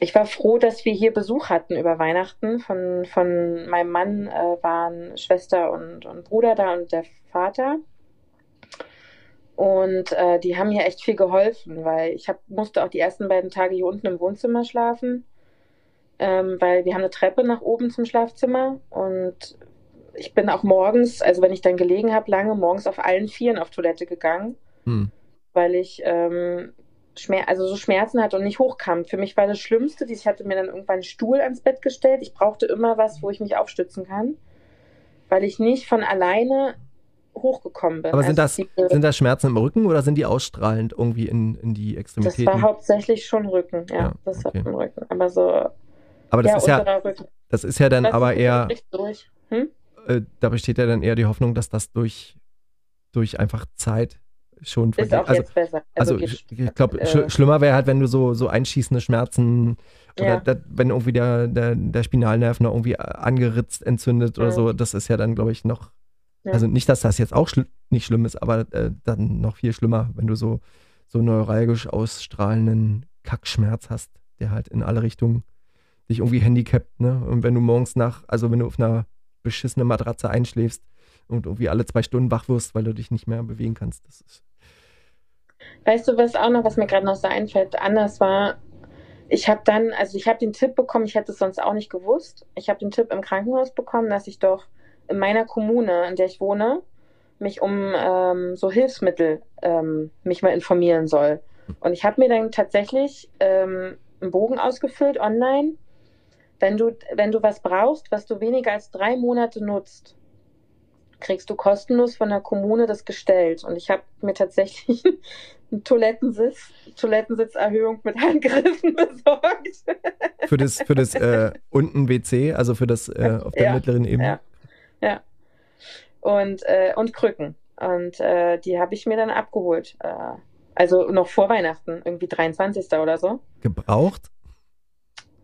Ich war froh, dass wir hier Besuch hatten über Weihnachten. Von, von meinem Mann äh, waren Schwester und, und Bruder da und der Vater. Und äh, die haben mir echt viel geholfen, weil ich hab, musste auch die ersten beiden Tage hier unten im Wohnzimmer schlafen, ähm, weil wir haben eine Treppe nach oben zum Schlafzimmer und ich bin auch morgens, also wenn ich dann gelegen habe, lange morgens auf allen Vieren auf Toilette gegangen, hm. weil ich ähm, Schmer also so Schmerzen hatte und nicht hochkam. Für mich war das Schlimmste, ich hatte mir dann irgendwann einen Stuhl ans Bett gestellt. Ich brauchte immer was, wo ich mich aufstützen kann, weil ich nicht von alleine hochgekommen bin. Aber sind, also das, sind das Schmerzen im Rücken oder sind die ausstrahlend irgendwie in, in die Extremitäten? Das war hauptsächlich schon Rücken, ja. ja das okay. war im Rücken. Aber so. Aber das ja, ist ja, Rücken. das ist ja dann das aber eher. Hm? Äh, da besteht ja dann eher die Hoffnung, dass das durch, durch einfach Zeit schon ist auch also, jetzt besser. Also, also ich, ich glaube, äh, sch schlimmer wäre halt, wenn du so, so einschießende Schmerzen oder ja. da, wenn irgendwie der, der, der Spinalnerv noch irgendwie angeritzt, entzündet oder mhm. so, das ist ja dann, glaube ich, noch. Ja. Also nicht, dass das jetzt auch schl nicht schlimm ist, aber äh, dann noch viel schlimmer, wenn du so, so neuralgisch ausstrahlenden Kackschmerz hast, der halt in alle Richtungen dich irgendwie handicapt, ne? Und wenn du morgens nach, also wenn du auf einer beschissene Matratze einschläfst und irgendwie alle zwei Stunden wach wirst, weil du dich nicht mehr bewegen kannst. Das ist, Weißt du, was auch noch, was mir gerade noch so einfällt, anders war, ich habe dann, also ich habe den Tipp bekommen, ich hätte es sonst auch nicht gewusst. Ich habe den Tipp im Krankenhaus bekommen, dass ich doch in meiner Kommune, in der ich wohne, mich um ähm, so Hilfsmittel ähm, mich mal informieren soll. Und ich habe mir dann tatsächlich ähm, einen Bogen ausgefüllt online. Wenn du, wenn du was brauchst, was du weniger als drei Monate nutzt, kriegst du kostenlos von der Kommune das gestellt. Und ich habe mir tatsächlich einen Toilettensitz, Toilettensitzerhöhung mit Handgriffen besorgt. Für das, für das äh, unten WC, also für das äh, auf der Ja, mittleren Ebene. Ja. ja. Und, äh, und Krücken. Und äh, die habe ich mir dann abgeholt. Äh, also noch vor Weihnachten, irgendwie 23. oder so. Gebraucht?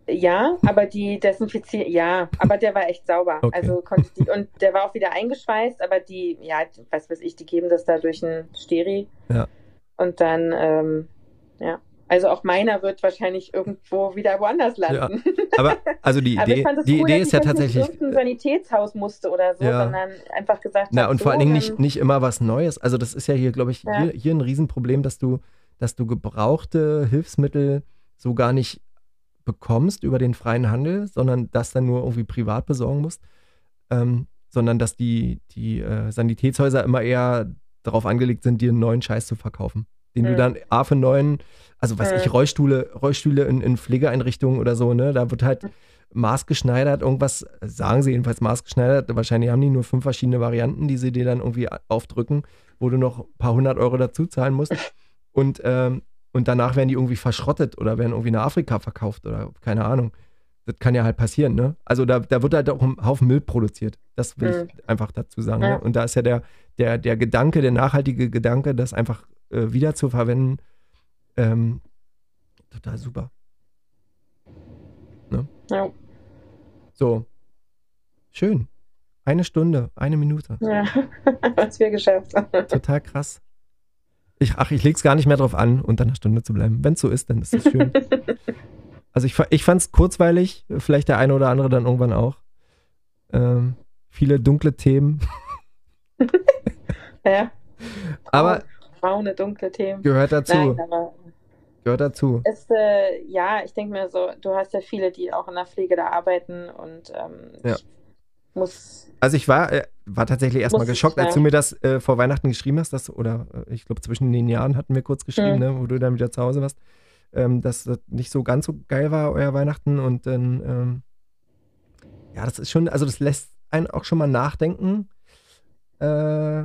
Ja, aber die desinfiziert, ja, aber der war echt sauber. Okay. Also konnte die, und der war auch wieder eingeschweißt, aber die, ja, was weiß ich, die geben das da durch ein Steri. Ja. Und dann, ähm, ja. Also auch meiner wird wahrscheinlich irgendwo wieder woanders landen. Aber also die Idee, fand es die cool, Idee dass ist ja tatsächlich. nicht irgendein Sanitätshaus musste oder so, Ja. sondern einfach gesagt Na, und vor so, allen Dingen nicht, dann- nicht immer was Neues. Also das ist ja hier, glaube ich, Ja. hier, hier ein Riesenproblem, dass du, dass du gebrauchte Hilfsmittel so gar nicht bekommst über den freien Handel, sondern das dann nur irgendwie privat besorgen musst. Ähm, sondern dass die, die äh, Sanitätshäuser immer eher darauf angelegt sind, dir einen neuen Scheiß zu verkaufen. Den du Mhm. dann A für neuen, also was Mhm. ich, Rollstühle, Rollstühle in, in Pflegeeinrichtungen oder so, ne, da wird halt maßgeschneidert, irgendwas, sagen sie jedenfalls maßgeschneidert, wahrscheinlich haben die nur fünf verschiedene Varianten, die sie dir dann irgendwie aufdrücken, wo du noch ein paar hundert Euro dazu zahlen musst. Und, ähm, und danach werden die irgendwie verschrottet oder werden irgendwie nach Afrika verkauft oder keine Ahnung. Das kann ja halt passieren, ne? Also da, da wird halt auch ein Haufen Müll produziert. Das will ich einfach dazu sagen. Ja. Ne? Und da ist ja der, der, der Gedanke, der nachhaltige Gedanke, das einfach äh, wieder zu verwenden, ähm, total super. Ja, So. Schön. Eine Stunde, eine Minute. ja. was wir geschafft haben. Total krass. Ich, ach, ich leg's gar nicht mehr drauf an, unter einer Stunde zu bleiben. Wenn es so ist, dann ist es schön. also ich, ich fand's kurzweilig, vielleicht der eine oder andere dann irgendwann auch. Ähm, viele dunkle Themen, ja. aber Braune, dunkle Themen. gehört dazu. Nein, aber Gehört dazu. es, äh, ja, ich denke mir so, du hast ja viele, die auch in der Pflege da arbeiten und ähm, Ja. ich muss, Also ich war, äh, war tatsächlich erstmal geschockt, als du mir das äh, vor Weihnachten geschrieben hast, dass, oder äh, ich glaube zwischen den Jahren hatten wir kurz geschrieben, Mhm. ne, wo du dann wieder zu Hause warst, ähm, dass das nicht so ganz so geil war, euer Weihnachten und dann, ähm, ja, das ist schon, also das lässt einen auch schon mal nachdenken, äh,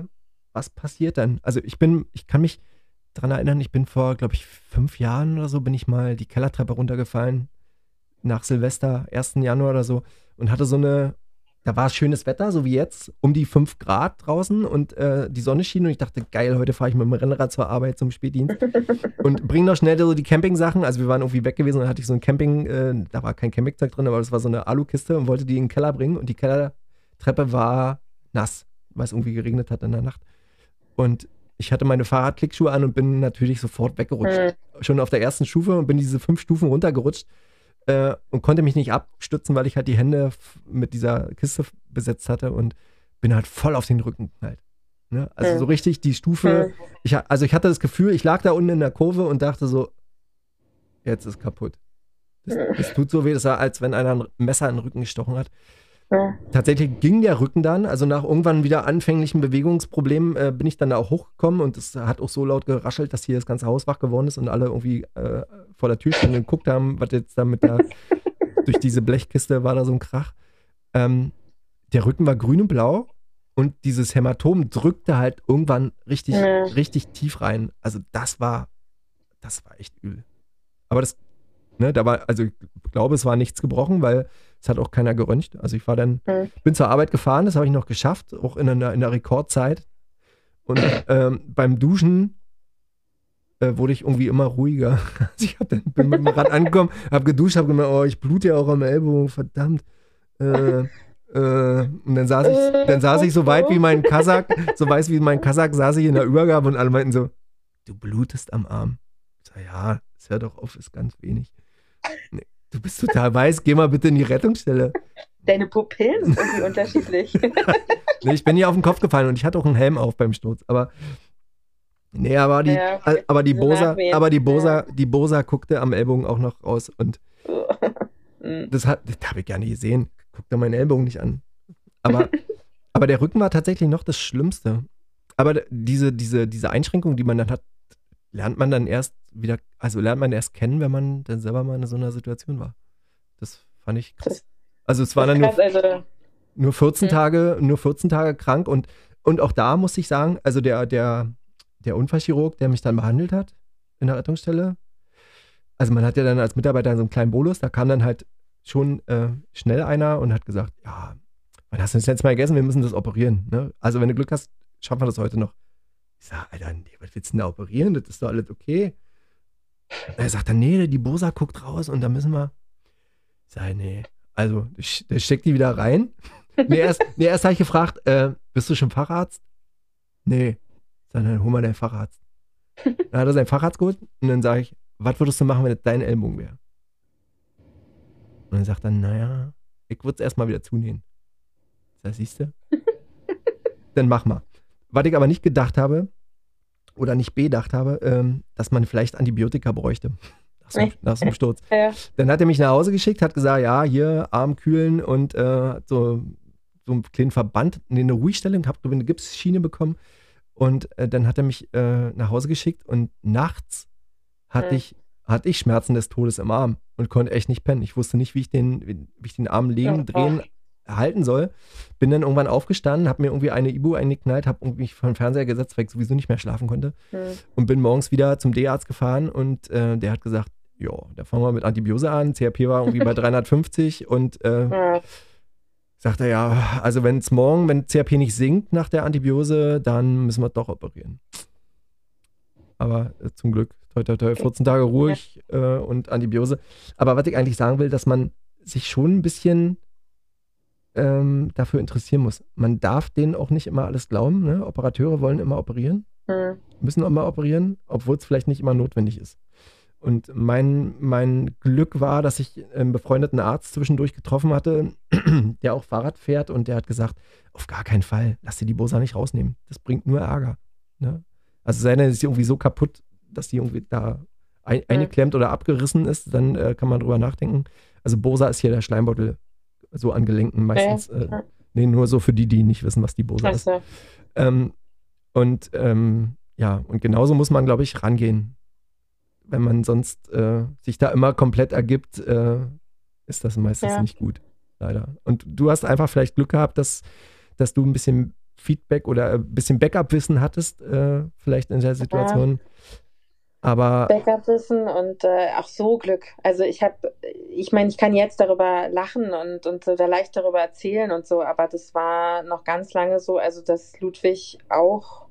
was passiert dann? Also ich bin, ich kann mich daran erinnern, ich bin vor, glaube ich, fünf Jahren oder so, bin ich mal die Kellertreppe runtergefallen, nach Silvester, 1. Januar oder so, und hatte so eine, da war schönes Wetter, so wie jetzt, um die 5 Grad draußen und äh, die Sonne schien und ich dachte, geil, heute fahre ich mit dem Rennrad zur Arbeit zum Spätdienst und bring noch schnell so die Campingsachen. Also wir waren irgendwie weg gewesen und hatte ich so ein Camping, äh, da war kein Campingzeug drin, aber das war so eine Alukiste und wollte die in den Keller bringen und die Kellertreppe war nass, weil es irgendwie geregnet hat in der Nacht. Und ich hatte meine Fahrradklickschuhe an und bin natürlich sofort weggerutscht. hm, Schon auf der ersten Stufe und bin diese fünf Stufen runtergerutscht äh, und konnte mich nicht abstützen, weil ich halt die Hände mit dieser Kiste besetzt hatte und bin halt voll auf den Rücken geknallt. Ne? Also Mhm. so richtig die Stufe. hm, Ich, also ich hatte das Gefühl, ich lag da unten in der Kurve und dachte so, jetzt ist kaputt. Das tut so weh, das war, als wenn einer ein Messer in den Rücken gestochen hat. Ja. Tatsächlich ging der Rücken dann, also nach irgendwann wieder anfänglichen Bewegungsproblemen äh, bin ich dann da auch hochgekommen und es hat auch so laut geraschelt, dass hier das ganze Haus wach geworden ist und alle irgendwie äh, vor der Tür standen und geguckt haben, was jetzt da mit der, durch diese Blechkiste war da so ein Krach. Ähm, der Rücken war grün und blau und dieses Hämatom drückte halt irgendwann richtig, Ja. richtig tief rein. Also das war, das war echt übel. Aber das, ne, da war, also ich glaube, es war nichts gebrochen, weil es hat auch keiner geröntgt. Also ich war dann, Mhm. bin zur Arbeit gefahren, das habe ich noch geschafft, auch in einer, in einer Rekordzeit. Und ähm, beim Duschen äh, wurde ich irgendwie immer ruhiger. Also ich hab dann, bin mit dem Rad angekommen, habe geduscht, habe gemerkt, oh, ich blute ja auch am Ellbogen, verdammt. Äh, äh, und dann saß ich, dann saß ich so weit wie mein Kasach, so weiß wie mein Kasach, saß ich in der Übergabe und alle meinten so, du blutest am Arm. Ich sag, ja, das hör doch auf, ist ganz wenig. Nee, du bist total weiß, geh mal bitte in die Rettungsstelle. Deine Pupillen sind irgendwie unterschiedlich. Nee, ich bin hier auf den Kopf gefallen und ich hatte auch einen Helm auf beim Sturz, aber Nee, aber die, Ja, aber die Bosa, aber die Bosa, Ja. die Bosa guckte am Ellbogen auch noch raus und Mm. das hat, das habe ich gar nicht gesehen. Guck da meinen Ellbogen nicht an. Aber, aber der Rücken war tatsächlich noch das Schlimmste. Aber diese, diese, diese Einschränkung, die man dann hat, lernt man dann erst wieder, also lernt man erst kennen, wenn man dann selber mal in so einer Situation war. Das fand ich krass. Also es waren dann nur, also, nur 14 Mhm. Tage, nur 14 Tage krank und, und auch da muss ich sagen, also der, der, der Unfallchirurg, der mich dann behandelt hat in der Rettungsstelle, also man hat ja dann als Mitarbeiter so einen kleinen Bolus, da kam dann halt schon äh, schnell einer und hat gesagt, ja, wann hast du das letzte Mal gegessen? Wir müssen das operieren. Ne? Also wenn du Glück hast, schaffen wir das heute noch. Ich sage, Alter, nee, was willst du denn da operieren? Das ist doch alles okay. Er sagt dann, nee, die Bosa guckt raus und da müssen wir. Sage, nee. Also, der steckt die wieder rein. Nee, erst, nee, erst habe ich gefragt, äh, bist du schon Facharzt? Nee. Dann, dann hol mal deinen Facharzt. Dann hat er seinen Facharzt geholt und dann sage ich, was würdest du machen, wenn das dein Ellbogen wäre? Und dann sagt er, naja, ich würde es erstmal wieder zunähen. Das siehst du? dann mach mal. Was ich aber nicht gedacht habe, oder nicht bedacht habe, ähm, dass man vielleicht Antibiotika bräuchte. Nach so, einem- Sturz. ja. Dann hat er mich nach Hause geschickt, hat gesagt, ja, hier Arm kühlen und äh, so, so einen kleinen Verband, nee, eine Ruhigstellung, hab eine Gipsschiene bekommen. Und äh, dann hat er mich äh, nach Hause geschickt und nachts hatte, Hm. ich, hatte ich Schmerzen des Todes im Arm und konnte echt nicht pennen. Ich wusste nicht, wie ich den, wie, wie ich den Arm legen, Oh, drehen, halten soll. Bin dann irgendwann aufgestanden, habe mir irgendwie eine Ibu eingeknallt, habe vor den Fernseher gesetzt, weil ich sowieso nicht mehr schlafen konnte Hm. und bin morgens wieder zum D-Arzt gefahren und äh, der hat gesagt, ja, da fangen wir mit Antibiose an. CRP war irgendwie bei 350 und äh, Ja. sagt er ja, also wenn es morgen, wenn CRP nicht sinkt nach der Antibiose, dann müssen wir doch operieren. Aber äh, zum Glück, toi, toi, toi, 14 Tage ruhig äh, und Antibiose. Aber was ich eigentlich sagen will, dass man sich schon ein bisschen ähm, dafür interessieren muss. Man darf denen auch nicht immer alles glauben. Ne? Operateure wollen immer operieren Hm. müssen auch mal operieren, obwohl es vielleicht nicht immer notwendig ist. Und mein, mein Glück war, dass ich einen befreundeten Arzt zwischendurch getroffen hatte, der auch Fahrrad fährt und der hat gesagt, auf gar keinen Fall, lass dir die Bosa nicht rausnehmen. Das bringt nur Ärger. Ne? Also sei denn, ist irgendwie so kaputt, dass die irgendwie da ein, eingeklemmt oder abgerissen ist, dann äh, kann man drüber nachdenken. Also Bosa ist hier der Schleimbeutel so an Gelenken meistens. Äh, ja. nee, nur so für die, die nicht wissen, was die Bosa ist. Ähm, und ähm, ja, und genauso muss man, glaube ich, rangehen. Wenn man sonst äh, sich da immer komplett ergibt, äh, ist das meistens Ja. nicht gut, leider. Und du hast einfach vielleicht Glück gehabt, dass, dass du ein bisschen Feedback oder ein bisschen Backup-Wissen hattest, äh, vielleicht in der Situation. Aber Backup-Wissen und äh, auch so Glück. Also ich habe, ich meine, ich kann jetzt darüber lachen und, und so da leicht darüber erzählen und so, aber das war noch ganz lange so, also dass Ludwig auch,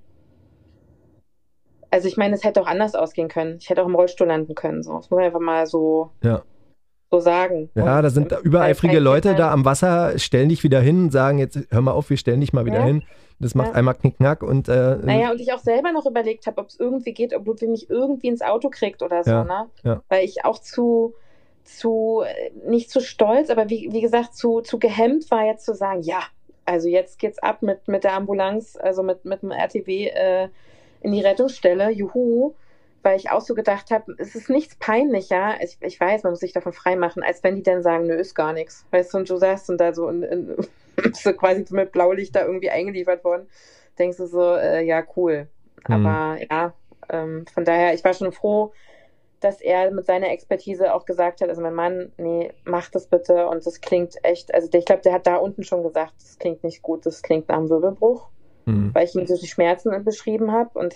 also ich meine, es hätte auch anders ausgehen können. Ich hätte auch im Rollstuhl landen können. So, das muss man einfach mal so, Ja. so sagen. ja, Und da sind übereifrige Leute da am Wasser, stellen dich wieder hin sagen, jetzt hör mal auf, wir stellen dich mal wieder Ja. hin. Das macht Ja. einmal Knickknack und äh, Naja, und ich auch selber noch überlegt habe, ob es irgendwie geht, ob Ludwig mich irgendwie ins Auto kriegt oder so, Ja, ne? ja. Weil ich auch zu, zu, äh, nicht zu stolz, aber wie, wie gesagt, zu, zu gehemmt war jetzt zu sagen, ja, also jetzt geht's ab mit, mit der Ambulanz, also mit, mit dem RTW äh, in die Rettungsstelle, juhu. Weil ich auch so gedacht habe, es ist nichts peinlicher, ich, ich weiß, man muss sich davon freimachen, als wenn die dann sagen, nö, ist gar nichts. Weißt du, und du sagst und da so, in, in, so quasi mit Blaulicht da irgendwie eingeliefert worden, denkst du so, äh, ja, cool. Mhm. Aber ja, ähm, von daher, ich war schon froh, dass er mit seiner Expertise auch gesagt hat, also mein Mann, nee, mach das bitte und das klingt echt, also ich glaube, der hat da unten schon gesagt, das klingt nicht gut, das klingt nach einem Wirbelbruch, hm. weil ich ihm so die Schmerzen beschrieben habe und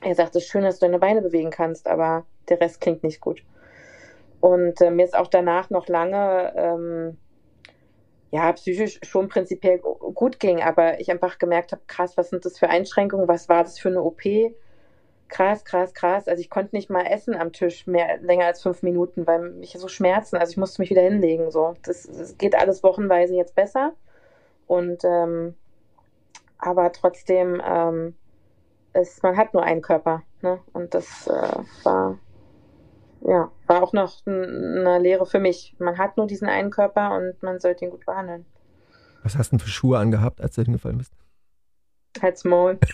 er sagt, es ist schön, dass du deine Beine bewegen kannst, aber der Rest klingt nicht gut. Und äh, mir ist auch danach noch lange, ähm, ja, psychisch schon prinzipiell gu- gut ging, aber ich einfach gemerkt habe, krass, was sind das für Einschränkungen, was war das für eine OP? Krass, krass, krass. Also ich konnte nicht mal essen am Tisch mehr länger als fünf Minuten, weil mich so Schmerzen, also ich musste mich wieder hinlegen. So, das, das geht alles wochenweise jetzt besser. Und ähm, aber trotzdem, ähm, es, man hat nur einen Körper, ne? Und das äh, war ja war auch noch eine Lehre für mich. Man hat nur diesen einen Körper und man sollte ihn gut behandeln. Was hast du denn für Schuhe angehabt, als du hingefallen bist? Halt's Maul.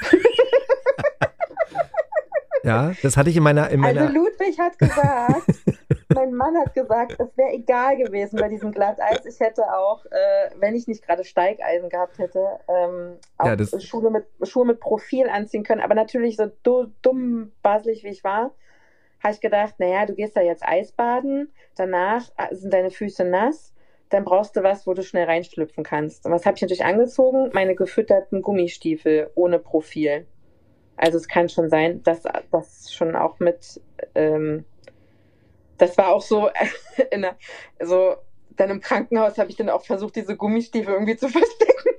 Ja, das hatte ich in meiner. In meiner also Ludwig hat gesagt, mein Mann hat gesagt, es wäre egal gewesen bei diesem Glatteis. Ich hätte auch, äh, wenn ich nicht gerade Steigeisen gehabt hätte, ähm, auch ja, Schuhe, mit, Schuhe mit Profil anziehen können. Aber natürlich so dumm baselig wie ich war, habe ich gedacht, naja, du gehst da jetzt Eisbaden, danach äh, sind deine Füße nass, dann brauchst du was, wo du schnell reinschlüpfen kannst. Und was habe ich natürlich angezogen? Meine gefütterten Gummistiefel ohne Profil. Also es kann schon sein, dass das schon auch mit, ähm, das war auch so, in der, so dann im Krankenhaus habe ich dann auch versucht, diese Gummistiefel irgendwie zu verstecken.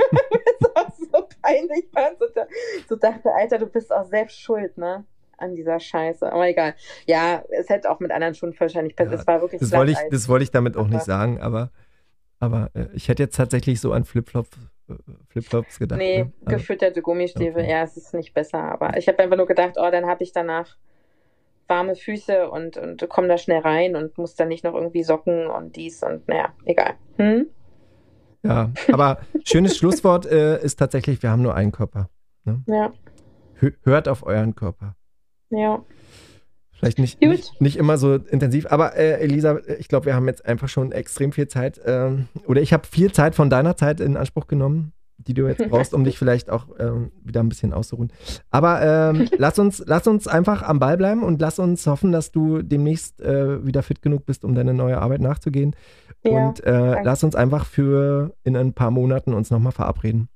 das war so peinlich. So, so dachte, Alter, du bist auch selbst schuld, ne? An dieser Scheiße. Aber egal. Ja, es hätte auch mit anderen Schuhen wahrscheinlich passiert. Ja, es war wirklich das wollte ich, Das wollte ich damit auch nicht sagen, aber, aber äh, ich hätte jetzt tatsächlich so an Flipflops äh, Flipflops gedacht. Nee, ne? gefütterte Gummistiefel, okay. ja, es ist nicht besser. Aber ich habe einfach nur gedacht, oh, dann habe ich danach warme Füße und, und komme da schnell rein und muss dann nicht noch irgendwie Socken und dies und naja, egal. Hm? Ja, aber schönes Schlusswort äh, ist tatsächlich, wir haben nur einen Körper. Ne? Ja. Hört auf euren Körper. Ja. Vielleicht nicht, nicht, nicht, immer so intensiv. Aber äh, Elisa, ich glaube, wir haben jetzt einfach schon extrem viel Zeit. Ähm, oder ich habe viel Zeit von deiner Zeit in Anspruch genommen, die du jetzt brauchst, um dich vielleicht auch ähm, wieder ein bisschen auszuruhen. Aber ähm, lass, uns, lass uns einfach am Ball bleiben und lass uns hoffen, dass du demnächst äh, wieder fit genug bist, um deine neue Arbeit nachzugehen. Ja, und äh, lass uns einfach für in ein paar Monaten uns nochmal verabreden.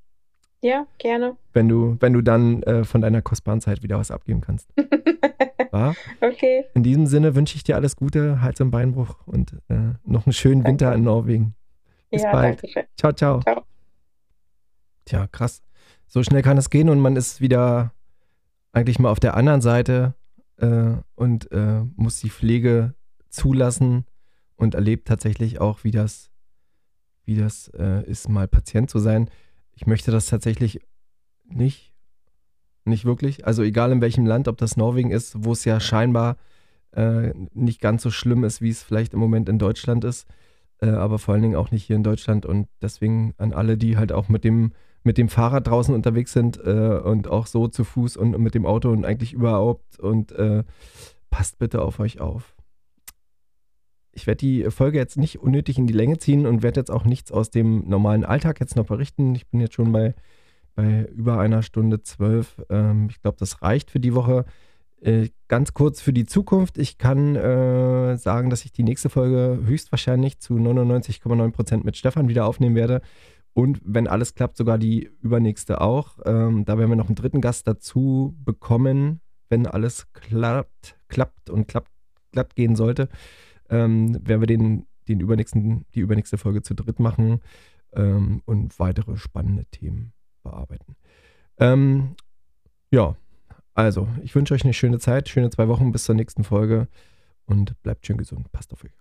Ja, gerne. Wenn du, wenn du dann äh, von deiner kostbaren Zeit wieder was abgeben kannst. War? Okay. In diesem Sinne wünsche ich dir alles Gute, Hals- und Beinbruch und äh, noch einen schönen danke. Winter in Norwegen. Bis ja, bald. Ciao, ciao. Ciao. Tja, krass. So schnell kann es gehen und man ist wieder eigentlich mal auf der anderen Seite äh, und äh, muss die Pflege zulassen und erlebt tatsächlich auch, wie das, wie das äh, ist, mal Patient zu sein ich möchte das tatsächlich nicht. Nicht wirklich. Also egal in welchem Land, ob das Norwegen ist, wo es ja scheinbar äh, nicht ganz so schlimm ist, wie es vielleicht im Moment in Deutschland ist. Äh, aber vor allen Dingen auch nicht hier in Deutschland. Und deswegen an alle, die halt auch mit dem, mit dem Fahrrad draußen unterwegs sind äh, und auch so zu Fuß und, mit dem Auto und eigentlich überhaupt. Und äh, passt bitte auf euch auf ich werde die Folge jetzt nicht unnötig in die Länge ziehen und werde jetzt auch nichts aus dem normalen Alltag jetzt noch berichten. Ich bin jetzt schon bei, bei über einer Stunde zwölf. Ähm, ich glaube, das reicht für die Woche. Äh, ganz kurz für die Zukunft. Ich kann äh, sagen, dass ich die nächste Folge höchstwahrscheinlich zu 99,9 Prozent mit Stefan wieder aufnehmen werde. Und wenn alles klappt, sogar die übernächste auch. Ähm, da werden wir noch einen dritten Gast dazu bekommen, wenn alles klappt, klappt und klappt, glatt gehen sollte ähm, werden wir den, den übernächsten, die übernächste Folge zu dritt machen ähm, und weitere spannende Themen bearbeiten. Ähm, ja, also ich wünsche euch eine schöne Zeit, schöne zwei Wochen bis zur nächsten Folge und bleibt schön gesund. Passt auf euch